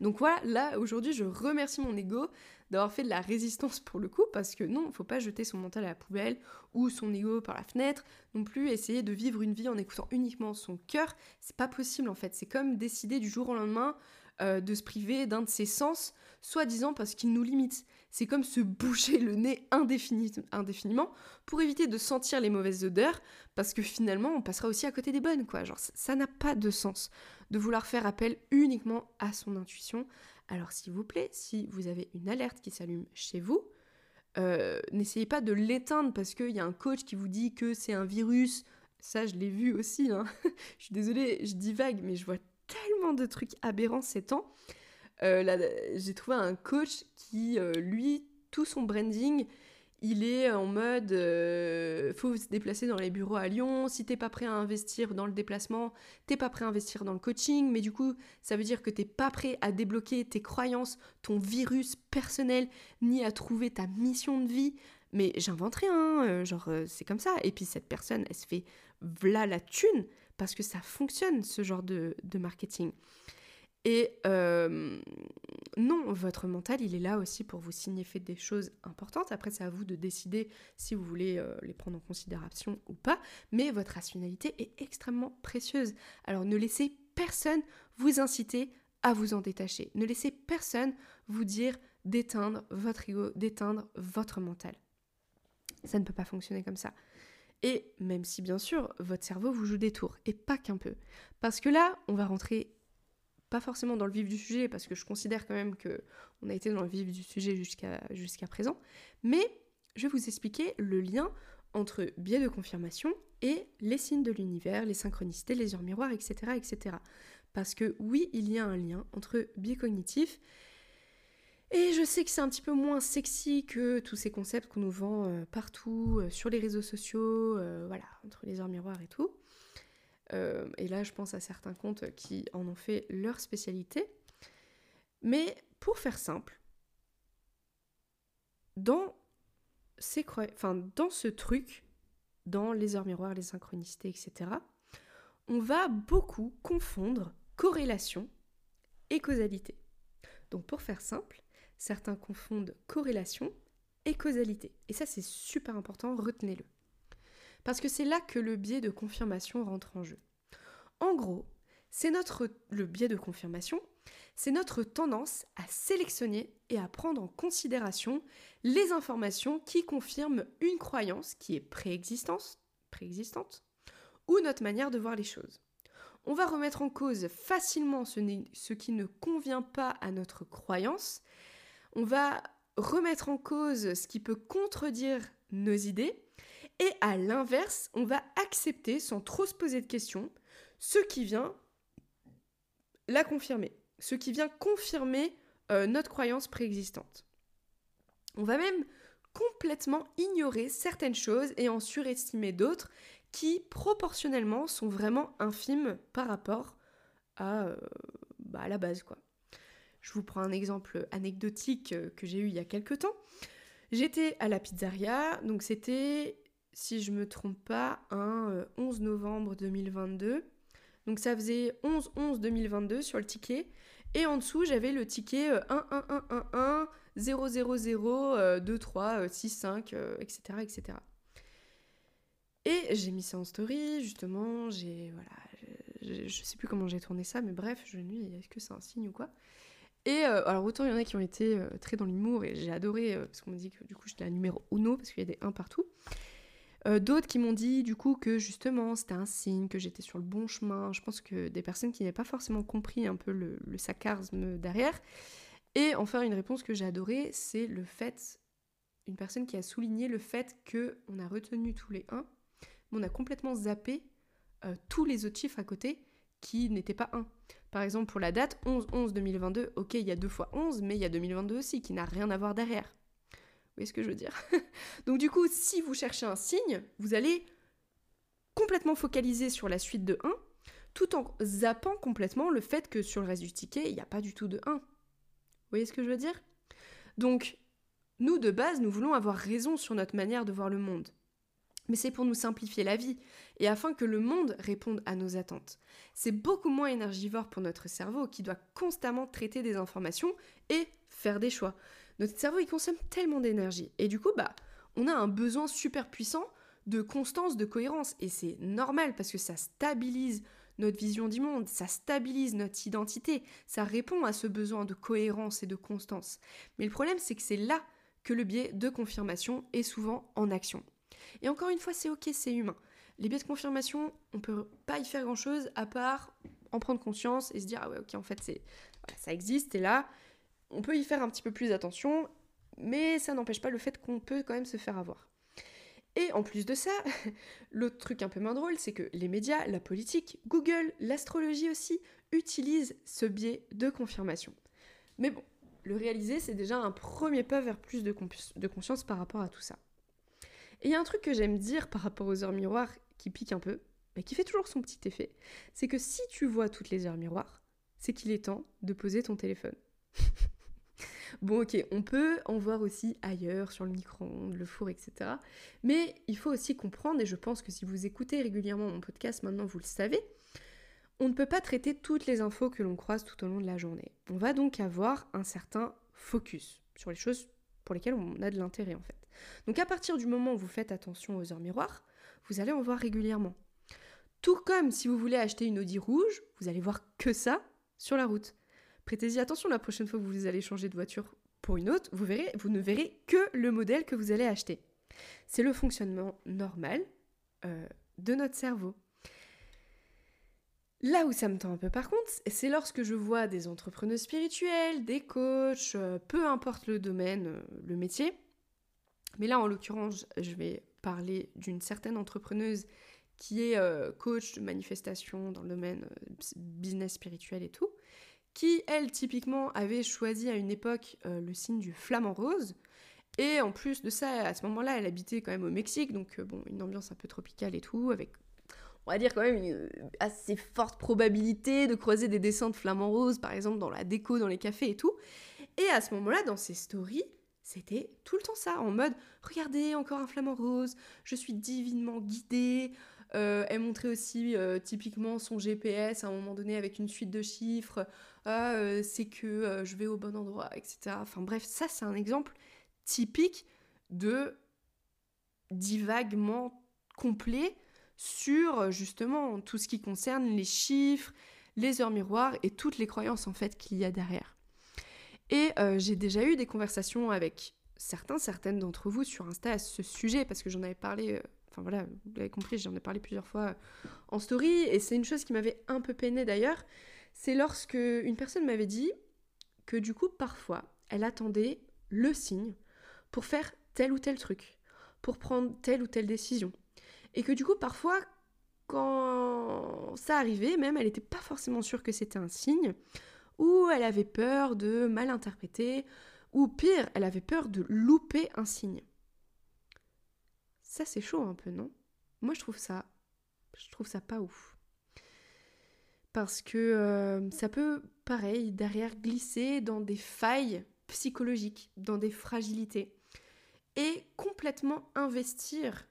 Donc voilà, là aujourd'hui je remercie mon ego d'avoir fait de la résistance pour le coup, parce que non, il faut pas jeter son mental à la poubelle ou son ego par la fenêtre, non plus essayer de vivre une vie en écoutant uniquement son cœur, c'est pas possible en fait. C'est comme décider du jour au lendemain euh, de se priver d'un de ses sens, soi-disant parce qu'il nous limite. C'est comme se boucher le nez indéfiniment pour éviter de sentir les mauvaises odeurs, parce que finalement on passera aussi à côté des bonnes, quoi. Genre ça n'a pas de sens de vouloir faire appel uniquement à son intuition. Alors s'il vous plaît, si vous avez une alerte qui s'allume chez vous, euh, n'essayez pas de l'éteindre parce qu'il y a un coach qui vous dit que c'est un virus. Ça, je l'ai vu aussi. Hein. je suis désolée, je dis vague, mais je vois tellement de trucs aberrants ces temps. Euh, j'ai trouvé un coach qui, euh, lui, tout son branding, il est en mode euh, faut se déplacer dans les bureaux à Lyon. Si t'es pas prêt à investir dans le déplacement, t'es pas prêt à investir dans le coaching. Mais du coup, ça veut dire que t'es pas prêt à débloquer tes croyances, ton virus personnel, ni à trouver ta mission de vie. Mais j'invente rien, hein, genre c'est comme ça. Et puis cette personne, elle se fait v'là la thune parce que ça fonctionne ce genre de marketing. Et euh, non, votre mental, il est là aussi pour vous signifier des choses importantes. Après, c'est à vous de décider si vous voulez euh, les prendre en considération ou pas. Mais votre rationalité est extrêmement précieuse. Alors ne laissez personne vous inciter à vous en détacher. Ne laissez personne vous dire d'éteindre votre ego, d'éteindre votre mental. Ça ne peut pas fonctionner comme ça. Et même si bien sûr votre cerveau vous joue des tours, et pas qu'un peu. Parce que là, on va rentrer pas forcément dans le vif du sujet, parce que je considère quand même que on a été dans le vif du sujet jusqu'à présent, mais je vais vous expliquer le lien entre biais de confirmation et les signes de l'univers, les synchronicités, les heures miroirs, etc., etc. Parce que oui, il y a un lien entre biais cognitif et je sais que c'est un petit peu moins sexy que tous ces concepts qu'on nous vend euh, partout, euh, sur les réseaux sociaux, euh, voilà, entre les heures miroirs et tout. Euh, et là, je pense à certains comptes qui en ont fait leur spécialité. Mais pour faire simple, dans, dans ce truc, dans les heures miroirs, les synchronicités, etc., on va beaucoup confondre corrélation et causalité. Donc pour faire simple, certains confondent corrélation et causalité. Et ça c'est super important, retenez-le. Parce que c'est là que le biais de confirmation rentre en jeu. En gros, c'est notre le biais de confirmation, c'est notre tendance à sélectionner et à prendre en considération les informations qui confirment une croyance qui est préexistante, ou notre manière de voir les choses. On va remettre en cause facilement ce qui ne convient pas à notre croyance. On va remettre en cause ce qui peut contredire nos idées et à l'inverse, on va accepter sans trop se poser de questions ce qui vient la confirmer, ce qui vient confirmer euh, notre croyance préexistante. On va même complètement ignorer certaines choses et en surestimer d'autres qui proportionnellement sont vraiment infimes par rapport à, euh, bah, à la base quoi. Je vous prends un exemple anecdotique euh, que j'ai eu il y a quelques temps. J'étais à la pizzeria, donc c'était si je me trompe pas, un 11 euh, novembre 2022. Donc ça faisait 11-11-2022 sur le ticket. Et en dessous, j'avais le ticket 1 1 1 1 1 0 0 0 2 3 6 5 etc. etc. Et j'ai mis ça en story, justement, j'ai voilà, je, sais plus comment j'ai tourné ça, mais bref, je me est-ce que c'est un signe ou quoi? Et euh, alors autant il y en a qui ont été euh, très dans l'humour et j'ai adoré parce qu'on me dit que du coup j'étais la numéro uno parce qu'il y a des 1 partout. Euh, d'autres qui m'ont dit du coup que justement c'était un signe, que j'étais sur le bon chemin. Je pense que des personnes qui n'avaient pas forcément compris un peu le, le sarcasme derrière. Et enfin une réponse que j'ai adorée, c'est le fait, une personne qui a souligné le fait que on a retenu tous les 1, mais on a complètement zappé euh, tous les autres chiffres à côté qui n'étaient pas 1. Par exemple, pour la date 11-11-2022, ok, il y a deux fois 11, mais il y a 2022 aussi, qui n'a rien à voir derrière. Voyez ce que je veux dire Donc du coup, si vous cherchez un signe, vous allez complètement focaliser sur la suite de 1, tout en zappant complètement le fait que sur le reste du ticket, il n'y a pas du tout de 1. Vous voyez ce que je veux dire? Donc, nous, de base, nous voulons avoir raison sur notre manière de voir le monde mais c'est pour nous simplifier la vie et afin que le monde réponde à nos attentes. C'est beaucoup moins énergivore pour notre cerveau qui doit constamment traiter des informations et faire des choix. Notre cerveau, il consomme tellement d'énergie et du coup, bah, on a un besoin super puissant de constance, de cohérence et c'est normal parce que ça stabilise notre vision du monde, ça stabilise notre identité, ça répond à ce besoin de cohérence et de constance. Mais le problème, c'est que c'est là que le biais de confirmation est souvent en action. Et encore une fois, c'est ok, c'est humain. Les biais de confirmation, on peut pas y faire grand chose à part en prendre conscience et se dire ah ouais ok en fait c'est ça existe et là on peut y faire un petit peu plus attention, mais ça n'empêche pas le fait qu'on peut quand même se faire avoir. Et en plus de ça, l'autre truc un peu moins drôle, c'est que les médias, la politique, Google, l'astrologie aussi, utilisent ce biais de confirmation. Mais bon, le réaliser, c'est déjà un premier pas vers plus de, conscience par rapport à tout ça. Et il y a un truc que j'aime dire par rapport aux heures miroirs qui pique un peu, mais qui fait toujours son petit effet, c'est que si tu vois toutes les heures miroirs, c'est qu'il est temps de poser ton téléphone. bon ok, on peut en voir aussi ailleurs, sur le micro-ondes, le four, etc. Mais il faut aussi comprendre, et je pense que si vous écoutez régulièrement mon podcast, maintenant vous le savez, on ne peut pas traiter toutes les infos que l'on croise tout au long de la journée. On va donc avoir un certain focus sur les choses pour lesquelles on a de l'intérêt en fait. Donc à partir du moment où vous faites attention aux heures miroirs, vous allez en voir régulièrement. Tout comme si vous voulez acheter une Audi rouge, vous allez voir que ça sur la route. Prêtez-y attention la prochaine fois que vous allez changer de voiture pour une autre, vous, verrez, vous ne verrez que le modèle que vous allez acheter. C'est le fonctionnement normal euh, de notre cerveau. Là où ça me tend un peu par contre, c'est lorsque je vois des entrepreneurs spirituels, des coachs, euh, peu importe le domaine, euh, le métier, mais là, en l'occurrence, je vais parler d'une certaine entrepreneuse qui est coach de manifestation dans le domaine business spirituel et tout, qui, elle, typiquement, avait choisi à une époque euh, le signe du flamant rose. Et en plus de ça, à ce moment-là, elle habitait quand même au Mexique, donc bon, une ambiance un peu tropicale et tout, avec, on va dire quand même une assez forte probabilité de croiser des dessins de flamants roses, par exemple dans la déco, dans les cafés et tout. Et à ce moment-là, dans ses stories, c'était tout le temps ça, en mode regardez encore un flamant rose, je suis divinement guidée. Euh, elle montrait aussi euh, typiquement son GPS à un moment donné avec une suite de chiffres. Ah, euh, c'est que je vais au bon endroit, etc. Enfin bref, ça c'est un exemple typique de divagement complet sur justement tout ce qui concerne les chiffres, les heures miroirs et toutes les croyances en fait qu'il y a derrière. Et euh, j'ai déjà eu des conversations avec certains, certaines d'entre vous sur Insta à ce sujet, parce que j'en avais parlé, euh, voilà, vous l'avez compris, j'en ai parlé plusieurs fois en story, et c'est une chose qui m'avait un peu peiné d'ailleurs, c'est lorsque une personne m'avait dit que du coup, parfois, elle attendait le signe pour faire tel ou tel truc, pour prendre telle ou telle décision. Et que du coup, parfois, quand ça arrivait, même, elle n'était pas forcément sûre que c'était un signe, ou elle avait peur de mal interpréter, ou pire, elle avait peur de louper un signe. Ça c'est chaud un peu, non? Moi je trouve ça je trouve ça pas ouf. Parce que euh, ça peut, pareil, derrière glisser dans des failles psychologiques, dans des fragilités, et complètement investir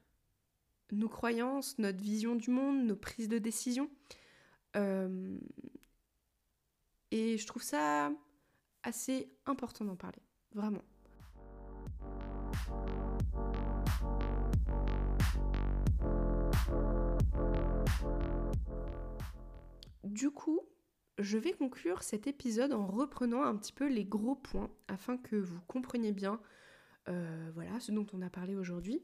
nos croyances, notre vision du monde, nos prises de décision euh, et je trouve ça assez important d'en parler, vraiment. Du coup, je vais conclure cet épisode en reprenant un petit peu les gros points afin que vous compreniez bien euh, voilà, ce dont on a parlé aujourd'hui.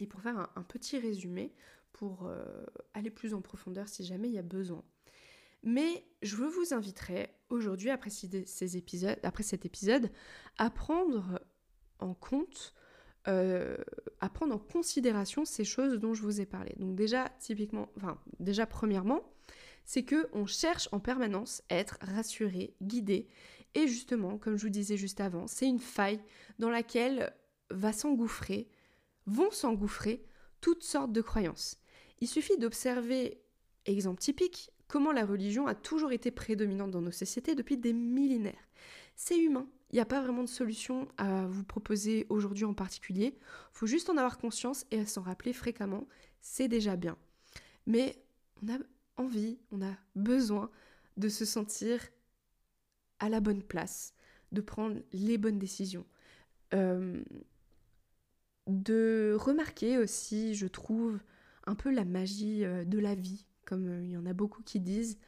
Et pour faire un, petit résumé, pour euh, aller plus en profondeur si jamais il y a besoin. Mais je vous inviterai aujourd'hui, après, ces épisodes, après cet épisode, à prendre en compte, euh, à prendre en considération ces choses dont je vous ai parlé. Donc déjà, typiquement, enfin, déjà premièrement, c'est que on cherche en permanence à être rassuré, guidé, et justement, comme je vous disais juste avant, c'est une faille dans laquelle va s'engouffrer, vont s'engouffrer toutes sortes de croyances. Il suffit d'observer, exemple typique, comment la religion a toujours été prédominante dans nos sociétés depuis des millénaires. C'est humain, il n'y a pas vraiment de solution à vous proposer aujourd'hui en particulier. Faut juste en avoir conscience et s'en rappeler fréquemment, c'est déjà bien. Mais on a on a besoin de se sentir à la bonne place, de prendre les bonnes décisions. Euh, de remarquer aussi, je trouve, un peu la magie euh, de la vie, comme euh, il y en a beaucoup qui disent,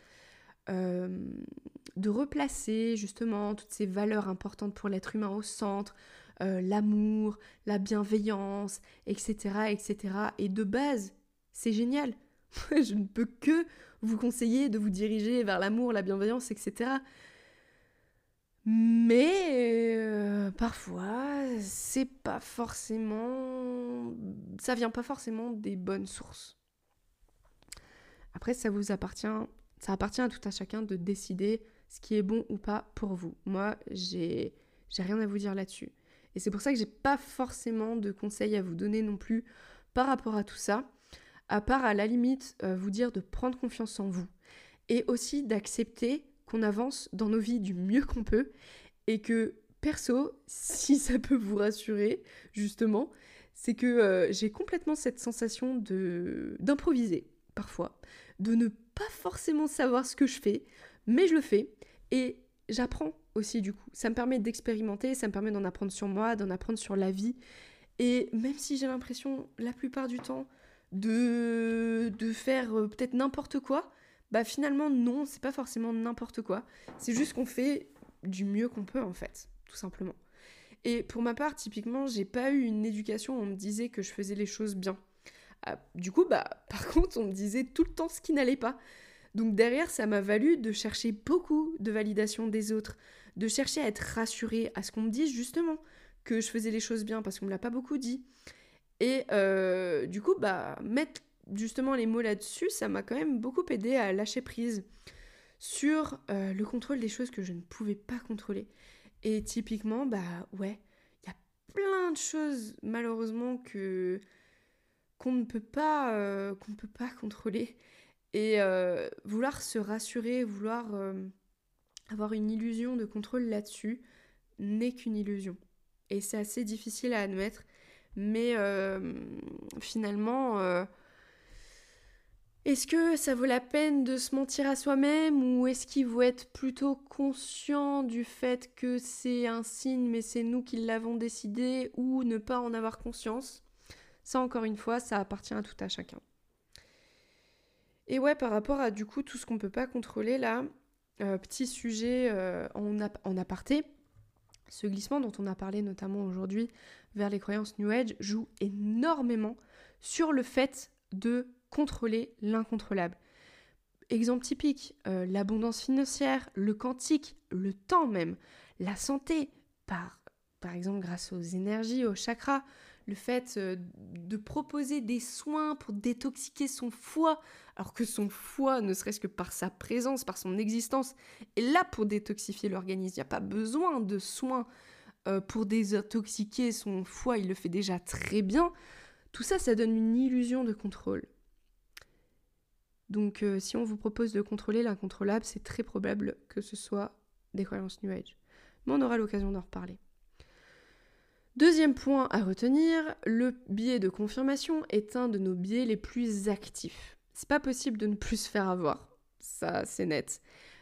de replacer justement toutes ces valeurs importantes pour l'être humain au centre, l'amour, la bienveillance, etc., etc. Et de base, c'est génial. je ne peux que vous conseiller de vous diriger vers l'amour, la bienveillance, etc. Mais euh, parfois, c'est pas forcément. Ça vient pas forcément des bonnes sources. Après, ça vous appartient. Ça appartient à tout à chacun de décider ce qui est bon ou pas pour vous. Moi, j'ai rien à vous dire là-dessus. Et c'est pour ça que j'ai pas forcément de conseils à vous donner non plus par rapport à tout ça, à part à la limite euh, vous dire de prendre confiance en vous et aussi d'accepter qu'on avance dans nos vies du mieux qu'on peut et que perso, si ça peut vous rassurer, justement, c'est que euh, j'ai complètement cette sensation de d'improviser parfois, de ne pas forcément savoir ce que je fais, mais je le fais et j'apprends aussi du coup. Ça me permet d'expérimenter, ça me permet d'en apprendre sur moi, d'en apprendre sur la vie. Et même si j'ai l'impression la plupart du temps de, de faire euh, peut-être n'importe quoi, bah finalement non, c'est pas forcément n'importe quoi. C'est juste qu'on fait du mieux qu'on peut en fait, tout simplement. Et pour ma part, typiquement, j'ai pas eu une éducation où on me disait que je faisais les choses bien. Ah, du coup, bah par contre, on me disait tout le temps ce qui n'allait pas. Donc derrière, ça m'a valu de chercher beaucoup de validation des autres, de chercher à être rassurée à ce qu'on me dise justement que je faisais les choses bien parce qu'on me l'a pas beaucoup dit. Et euh, du coup, bah mettre justement les mots là-dessus, ça m'a quand même beaucoup aidé à lâcher prise sur euh, le contrôle des choses que je ne pouvais pas contrôler. Et typiquement, bah ouais, il y a plein de choses malheureusement que qu'on ne peut pas euh, qu'on ne peut pas contrôler et vouloir se rassurer, vouloir avoir une illusion de contrôle là-dessus n'est qu'une illusion. Et c'est assez difficile à admettre, mais finalement est-ce que ça vaut la peine de se mentir à soi-même ou est-ce qu'il faut être plutôt conscient du fait que c'est un signe mais c'est nous qui l'avons décidé ou ne pas en avoir conscience? Ça encore une fois, ça appartient à tout à chacun. Et ouais, par rapport à du coup tout ce qu'on ne peut pas contrôler là, euh, petit sujet euh, en aparté, ce glissement dont on a parlé notamment aujourd'hui vers les croyances New Age joue énormément sur le fait de contrôler l'incontrôlable. Exemple typique, euh, l'abondance financière, le quantique, le temps même, la santé, par, par exemple grâce aux énergies, aux chakras, le fait euh, de proposer des soins pour détoxiquer son foie, alors que son foie, ne serait-ce que par sa présence, par son existence, est là pour détoxifier l'organisme. Il n'y a pas besoin de soins euh, pour détoxiquer son foie, il le fait déjà très bien. Tout ça, ça donne une illusion de contrôle. Donc euh, si on vous propose de contrôler l'incontrôlable, c'est très probable que ce soit des croyances New Age. Mais on aura l'occasion d'en reparler. Deuxième point à retenir, le biais de confirmation est un de nos biais les plus actifs. C'est pas possible de ne plus se faire avoir, ça c'est net.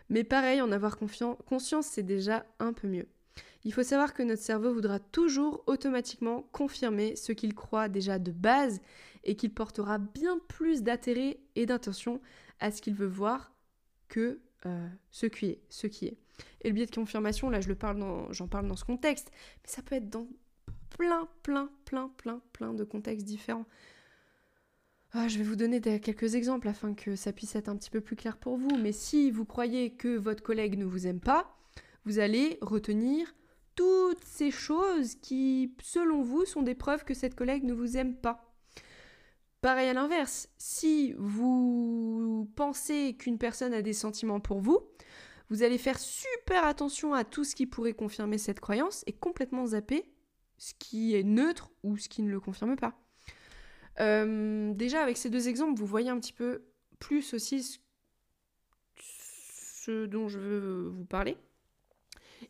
Mais pareil, en avoir conscience, c'est déjà un peu mieux. Il faut savoir que notre cerveau voudra toujours automatiquement confirmer ce qu'il croit déjà de base et qu'il portera bien plus d'intérêt et d'intention à ce qu'il veut voir que euh, ce qui est. Et le biais de confirmation, là je le parle j'en parle dans ce contexte, mais ça peut être dans plein, plein, plein, plein, plein de contextes différents. Ah, je vais vous donner quelques exemples afin que ça puisse être un petit peu plus clair pour vous. Mais si vous croyez que votre collègue ne vous aime pas, vous allez retenir toutes ces choses qui, selon vous, sont des preuves que cette collègue ne vous aime pas. Pareil à l'inverse, si vous pensez qu'une personne a des sentiments pour vous, vous allez faire super attention à tout ce qui pourrait confirmer cette croyance et complètement zapper ce qui est neutre ou ce qui ne le confirme pas. Euh, déjà, avec ces deux exemples, vous voyez un petit peu plus aussi ce dont je veux vous parler.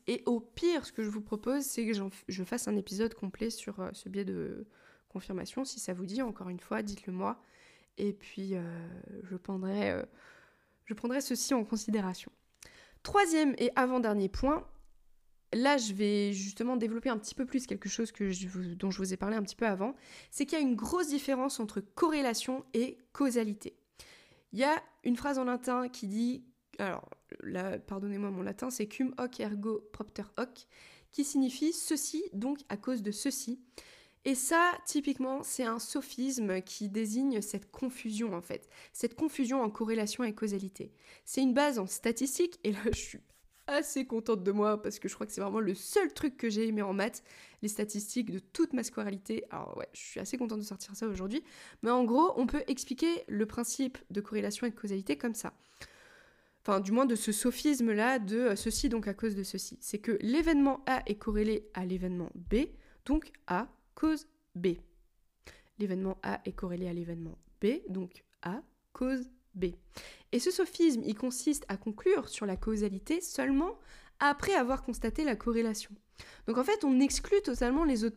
Et au pire, ce que je vous propose, c'est que je fasse un épisode complet sur euh, ce biais de confirmation. Si ça vous dit, encore une fois, dites-le moi. Et puis, euh, je, prendrai, je prendrai ceci en considération. Troisième et avant-dernier point, là je vais justement développer un petit peu plus quelque chose dont je vous ai parlé un petit peu avant, c'est qu'il y a une grosse différence entre corrélation et causalité. Il y a une phrase en latin qui dit, alors pardonnez-moi mon latin, c'est cum hoc ergo propter hoc, qui signifie ceci donc à cause de ceci. Et ça, typiquement, c'est un sophisme qui désigne cette confusion, en fait. Cette confusion en corrélation et causalité. C'est une base en statistique, et là, je suis assez contente de moi, parce que je crois que c'est vraiment le seul truc que j'ai aimé en maths, les statistiques de toute ma scolarité. Alors ouais, je suis assez contente de sortir ça aujourd'hui. Mais en gros, on peut expliquer le principe de corrélation et de causalité comme ça. Enfin, du moins de ce sophisme-là, de euh, ceci donc à cause de ceci. C'est que l'événement A est corrélé à l'événement B, donc A cause B. L'événement A est corrélé à l'événement B, donc A cause B. Et ce sophisme, il consiste à conclure sur la causalité seulement après avoir constaté la corrélation. Donc en fait, on exclut totalement les autres,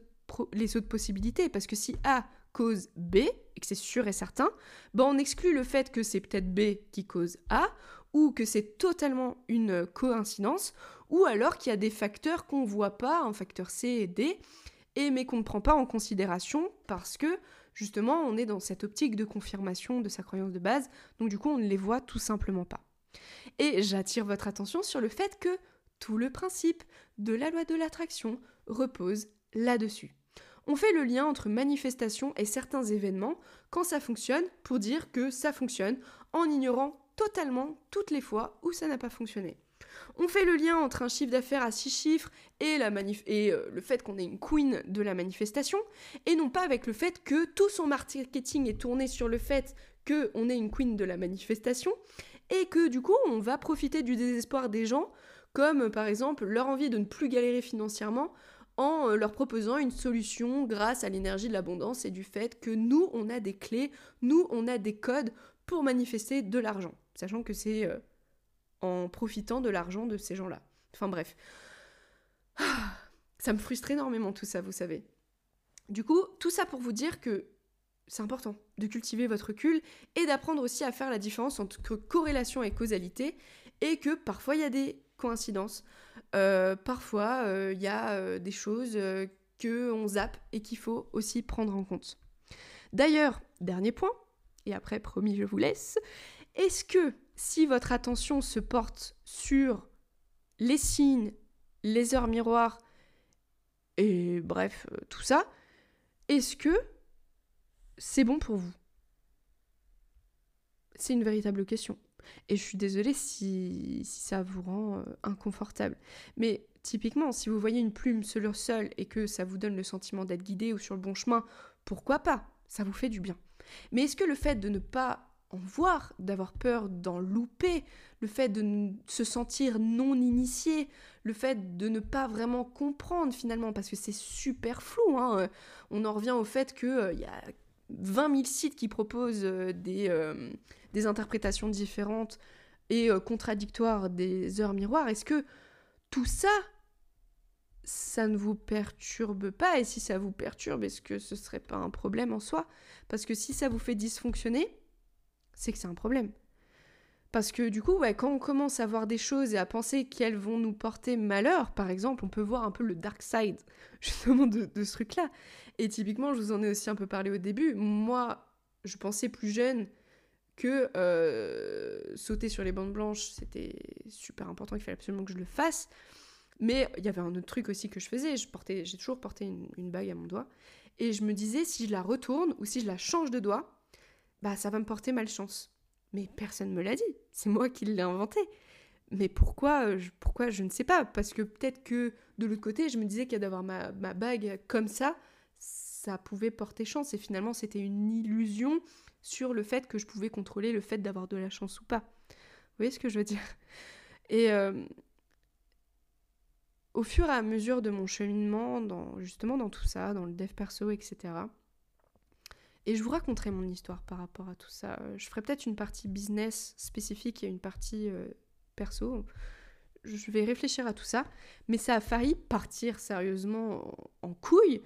possibilités, parce que si A cause B, et que c'est sûr et certain, ben on exclut le fait que c'est peut-être B qui cause A, ou que c'est totalement une coïncidence, ou alors qu'il y a des facteurs qu'on ne voit pas, un facteur C et D, et mais qu'on ne prend pas en considération parce que justement on est dans cette optique de confirmation de sa croyance de base, donc du coup on ne les voit tout simplement pas. Et j'attire votre attention sur le fait que tout le principe de la loi de l'attraction repose là-dessus. On fait le lien entre manifestation et certains événements quand ça fonctionne pour dire que ça fonctionne en ignorant totalement toutes les fois où ça n'a pas fonctionné. On fait le lien entre un chiffre d'affaires à 6 chiffres et, euh, le fait qu'on est une queen de la manifestation, et non pas avec le fait que tout son marketing est tourné sur le fait qu'on est une queen de la manifestation, et que du coup on va profiter du désespoir des gens, comme par exemple leur envie de ne plus galérer financièrement en euh, leur proposant une solution grâce à l'énergie de l'abondance et du fait que nous, on a des clés, nous, on a des codes pour manifester de l'argent, sachant que c'est euh, en profitant de l'argent de ces gens-là. Enfin bref. Ça me frustre énormément tout ça, vous savez. Du coup, tout ça pour vous dire que c'est important de cultiver votre recul et d'apprendre aussi à faire la différence entre corrélation et causalité et que parfois il y a des coïncidences, euh, parfois euh, il y a euh, des choses que on zappe et qu'il faut aussi prendre en compte. D'ailleurs, dernier point, et après promis je vous laisse, est-ce que si votre attention se porte sur les signes, les heures miroirs, et bref, euh, tout ça, est-ce que c'est bon pour vous? C'est une véritable question. Et je suis désolée si, ça vous rend euh, inconfortable. Mais typiquement, si vous voyez une plume sur le sol et que ça vous donne le sentiment d'être guidé ou sur le bon chemin, pourquoi pas? Ça vous fait du bien. Mais est-ce que le fait de ne pas en voir, d'avoir peur d'en louper, le fait de se sentir non initié, le fait de ne pas vraiment comprendre finalement, parce que c'est super flou. Hein. On en revient au fait qu'il euh, y a 20 000 sites qui proposent euh, des, euh, des, interprétations différentes et contradictoires des heures miroirs. Est-ce que tout ça, ça ne vous perturbe pas? Et si ça vous perturbe, est-ce que ce serait pas un problème en soi? Parce que si ça vous fait dysfonctionner, c'est que c'est un problème. Parce que du coup, quand on commence à voir des choses et à penser qu'elles vont nous porter malheur, par exemple, on peut voir un peu le dark side justement de, ce truc-là. Et typiquement, je vous en ai aussi un peu parlé au début. Moi, je pensais plus jeune que euh, sauter sur les bandes blanches, c'était super important, il fallait absolument que je le fasse. Mais il y avait un autre truc aussi que je faisais, je portais, j'ai toujours porté une bague à mon doigt, et je me disais si je la retourne ou si je la change de doigt, bah ça va me porter malchance. Mais personne ne me l'a dit, c'est moi qui l'ai inventé. Mais pourquoi euh, je, Pourquoi je ne sais pas? Parce que peut-être que de l'autre côté, je me disais a d'avoir ma, bague comme ça, ça pouvait porter chance et finalement c'était une illusion sur le fait que je pouvais contrôler le fait d'avoir de la chance ou pas. Vous voyez ce que je veux dire? Et euh, au fur et à mesure de mon cheminement, justement dans tout ça, dans le dev perso, etc., et je vous raconterai mon histoire par rapport à tout ça. Je ferai peut-être une partie business spécifique et une partie euh, perso. Je vais réfléchir à tout ça. Mais ça a failli partir sérieusement en, couille.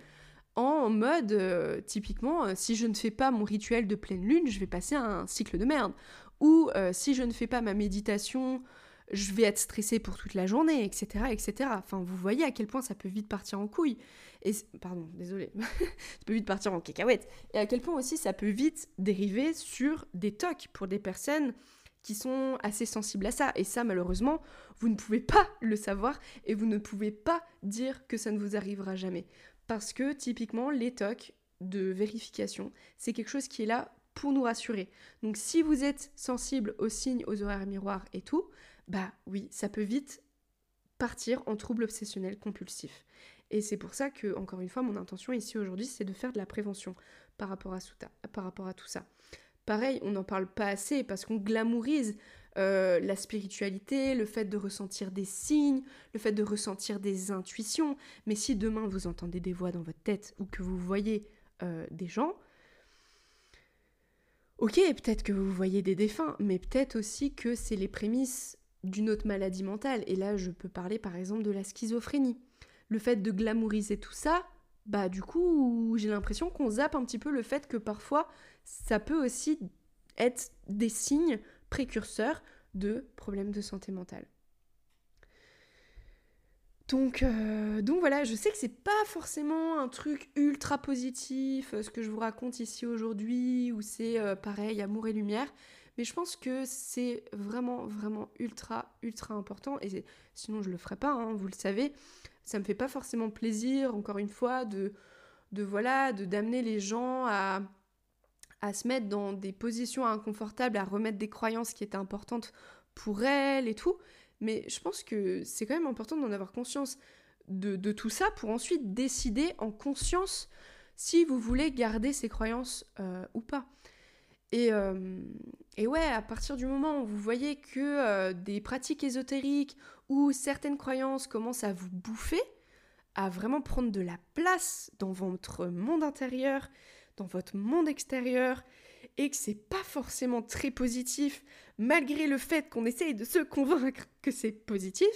En mode, euh, typiquement, euh, si je ne fais pas mon rituel de pleine lune, je vais passer un cycle de merde. Ou si je ne fais pas ma méditation je vais être stressée pour toute la journée, etc., etc. Enfin, vous voyez à quel point ça peut vite partir en couille. Et pardon, désolé, ça peut vite partir en cacahuète. Et à quel point aussi ça peut vite dériver sur des tocs pour des personnes qui sont assez sensibles à ça. Et ça, malheureusement, vous ne pouvez pas le savoir et vous ne pouvez pas dire que ça ne vous arrivera jamais. Parce que typiquement, les tocs de vérification, c'est quelque chose qui est là pour nous rassurer. Donc si vous êtes sensible aux signes, aux horaires miroirs et tout, bah oui, ça peut vite partir en trouble obsessionnel compulsif. Et c'est pour ça que, encore une fois, mon intention ici aujourd'hui, c'est de faire de la prévention par rapport à, par rapport à tout ça. Pareil, on n'en parle pas assez parce qu'on glamourise euh, la spiritualité, le fait de ressentir des signes, le fait de ressentir des intuitions. Mais si demain vous entendez des voix dans votre tête ou que vous voyez euh, des gens, ok, peut-être que vous voyez des défunts, mais peut-être aussi que c'est les prémices d'une autre maladie mentale. Et là, je peux parler par exemple de la schizophrénie. Le fait de glamouriser tout ça, bah du coup, j'ai l'impression qu'on zappe un petit peu le fait que parfois, ça peut aussi être des signes précurseurs de problèmes de santé mentale. Donc, euh, donc voilà, je sais que c'est pas forcément un truc ultra positif, euh, ce que je vous raconte ici aujourd'hui, où c'est euh, pareil, amour et lumière. Mais je pense que c'est vraiment, vraiment ultra, ultra important. Et sinon, je le ferai pas, hein, vous le savez. Ça me fait pas forcément plaisir, encore une fois, de, de voilà, de d'amener les gens à, à se mettre dans des positions inconfortables, à remettre des croyances qui étaient importantes pour elles et tout. Mais je pense que c'est quand même important d'en avoir conscience de, de, tout ça pour ensuite décider en conscience si vous voulez garder ces croyances euh, ou pas. Et, euh, et, ouais, à partir du moment où vous voyez que euh, des pratiques ésotériques ou certaines croyances commencent à vous bouffer, à vraiment prendre de la place dans votre monde intérieur, dans votre monde extérieur, et que c'est pas forcément très positif, malgré le fait qu'on essaye de se convaincre que c'est positif,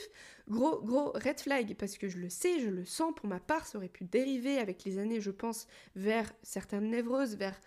gros, gros red flag, parce que je le sais, je le sens, pour ma part, ça aurait pu dériver avec les années, je pense, vers certaines névroses, vers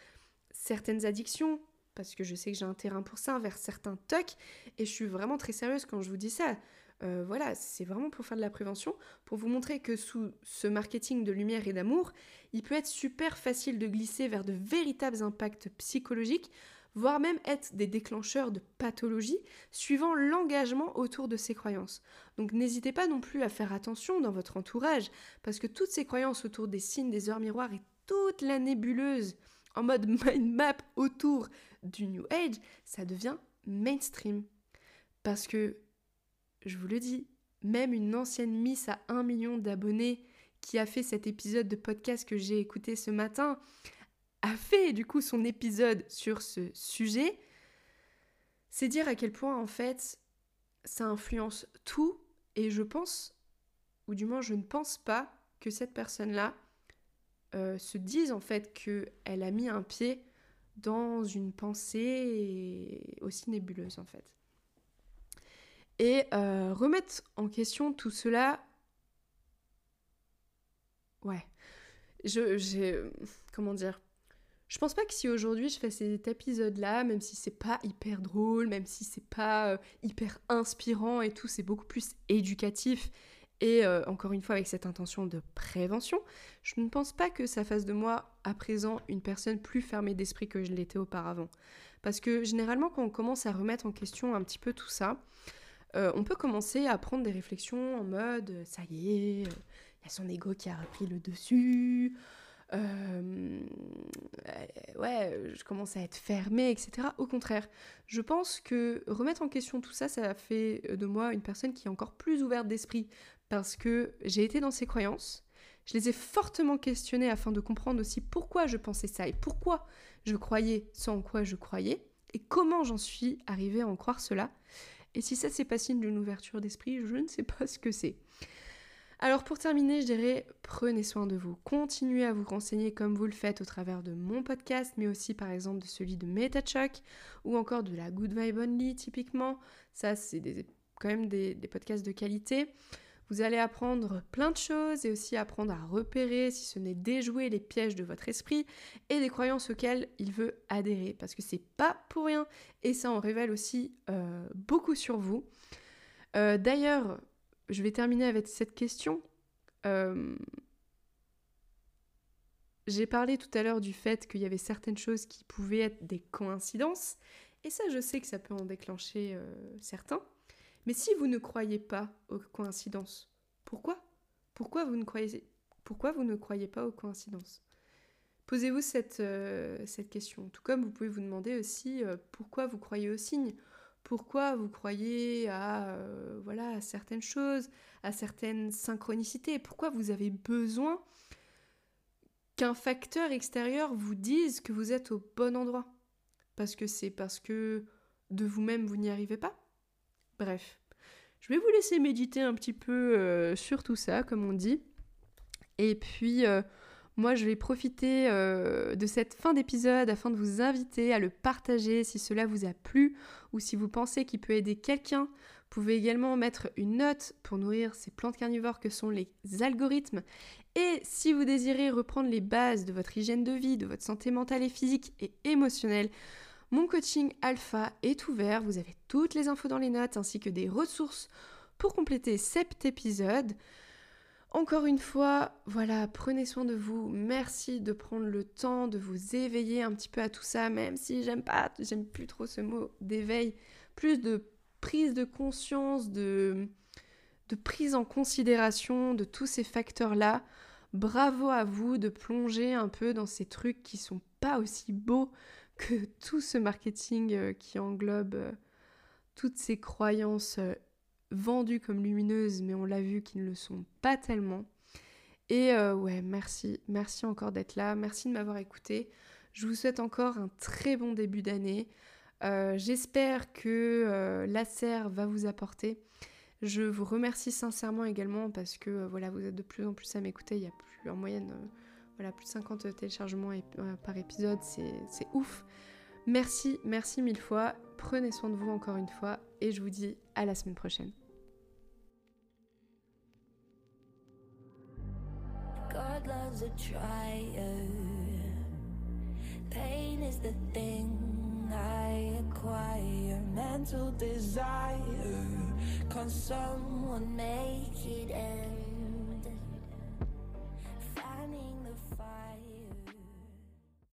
certaines addictions, parce que je sais que j'ai un terrain pour ça, vers certains tocs, et je suis vraiment très sérieuse quand je vous dis ça. Euh, voilà, c'est vraiment pour faire de la prévention, pour vous montrer que sous ce marketing de lumière et d'amour, il peut être super facile de glisser vers de véritables impacts psychologiques, voire même être des déclencheurs de pathologies, suivant l'engagement autour de ces croyances. Donc n'hésitez pas non plus à faire attention dans votre entourage, parce que toutes ces croyances autour des signes, des heures miroirs et toute la nébuleuse en mode mind map autour du New Age, ça devient mainstream. Parce que, je vous le dis, même une ancienne Miss à 1 million d'abonnés qui a fait cet épisode de podcast que j'ai écouté ce matin, a fait du coup son épisode sur ce sujet. C'est dire à quel point en fait ça influence tout et je pense, ou du moins je ne pense pas que cette personne-là euh, se disent en fait qu'elle a mis un pied dans une pensée aussi nébuleuse en fait. Et euh, remettre en question tout cela, ouais, je, j'ai, comment dire, je pense pas que si aujourd'hui je fais cet épisode-là, même si c'est pas hyper drôle, même si c'est pas euh, hyper inspirant et tout, c'est beaucoup plus éducatif et euh, encore une fois, avec cette intention de prévention, je ne pense pas que ça fasse de moi à présent une personne plus fermée d'esprit que je l'étais auparavant. Parce que généralement, quand on commence à remettre en question un petit peu tout ça, euh, on peut commencer à prendre des réflexions en mode ça y est, il y a son ego qui a repris le dessus, euh, ouais, je commence à être fermée, etc. Au contraire, je pense que remettre en question tout ça, ça fait de moi une personne qui est encore plus ouverte d'esprit parce que j'ai été dans ces croyances, Je les ai fortement questionnés afin de comprendre aussi pourquoi je pensais ça et pourquoi je croyais ce en quoi je croyais et comment j'en suis arrivée à en croire cela. Et si ça c'est pas signe d'une ouverture d'esprit, je ne sais pas ce que c'est. Alors pour terminer, je dirais prenez soin de vous. Continuez à vous renseigner comme vous le faites au travers de mon podcast, mais aussi par exemple de celui de MetaChuck ou encore de la Good Vibe Only typiquement. Ça, c'est quand même des, podcasts de qualité. Vous allez apprendre plein de choses et aussi apprendre à repérer, si ce n'est déjouer les pièges de votre esprit et des croyances auxquelles il veut adhérer. Parce que c'est pas pour rien et ça en révèle aussi euh, beaucoup sur vous. Euh, d'ailleurs, je vais terminer avec cette question. Euh, j'ai parlé tout à l'heure du fait qu'il y avait certaines choses qui pouvaient être des coïncidences, et ça je sais que ça peut en déclencher certains. Mais si vous ne croyez pas aux coïncidences, pourquoi? Pourquoi vous ne croyez, pourquoi vous ne croyez pas aux coïncidences? Posez-vous cette, euh, cette question. Tout comme vous pouvez vous demander aussi pourquoi vous croyez aux signes? Pourquoi vous croyez à, euh, voilà, à certaines choses, à certaines synchronicités, pourquoi vous avez besoin qu'un facteur extérieur vous dise que vous êtes au bon endroit? Parce que c'est parce que de vous-même vous, n'y arrivez pas? Bref, je vais vous laisser méditer un petit peu euh, sur tout ça, comme on dit. Et puis, euh, moi, je vais profiter euh, de cette fin d'épisode afin de vous inviter à le partager si cela vous a plu ou si vous pensez qu'il peut aider quelqu'un. Vous pouvez également mettre une note pour nourrir ces plantes carnivores que sont les algorithmes. Et si vous désirez reprendre les bases de votre hygiène de vie, de votre santé mentale et physique et émotionnelle, mon coaching alpha est ouvert. Vous avez toutes les infos dans les notes ainsi que des ressources pour compléter cet épisode. Encore une fois, voilà, prenez soin de vous. Merci de prendre le temps de vous éveiller un petit peu à tout ça, même si j'aime pas, j'aime plus trop ce mot d'éveil. Plus de prise de conscience, de, prise en considération de tous ces facteurs-là. Bravo à vous de plonger un peu dans ces trucs qui sont pas aussi beaux que tout ce marketing euh, qui englobe euh, toutes ces croyances euh, vendues comme lumineuses, mais on l'a vu qu'ils ne le sont pas tellement. Et ouais, merci, merci encore d'être là, merci de m'avoir écouté. Je vous souhaite encore un très bon début d'année. J'espère que euh, la serre va vous apporter. Je vous remercie sincèrement également parce que voilà, vous êtes de plus en plus à m'écouter. Il y a plus en moyenne voilà, plus de 50 téléchargements par épisode, c'est ouf. Merci, merci mille fois. Prenez soin de vous encore une fois et je vous dis à la semaine prochaine. Pain is the thing I acquire. Can someone make it end?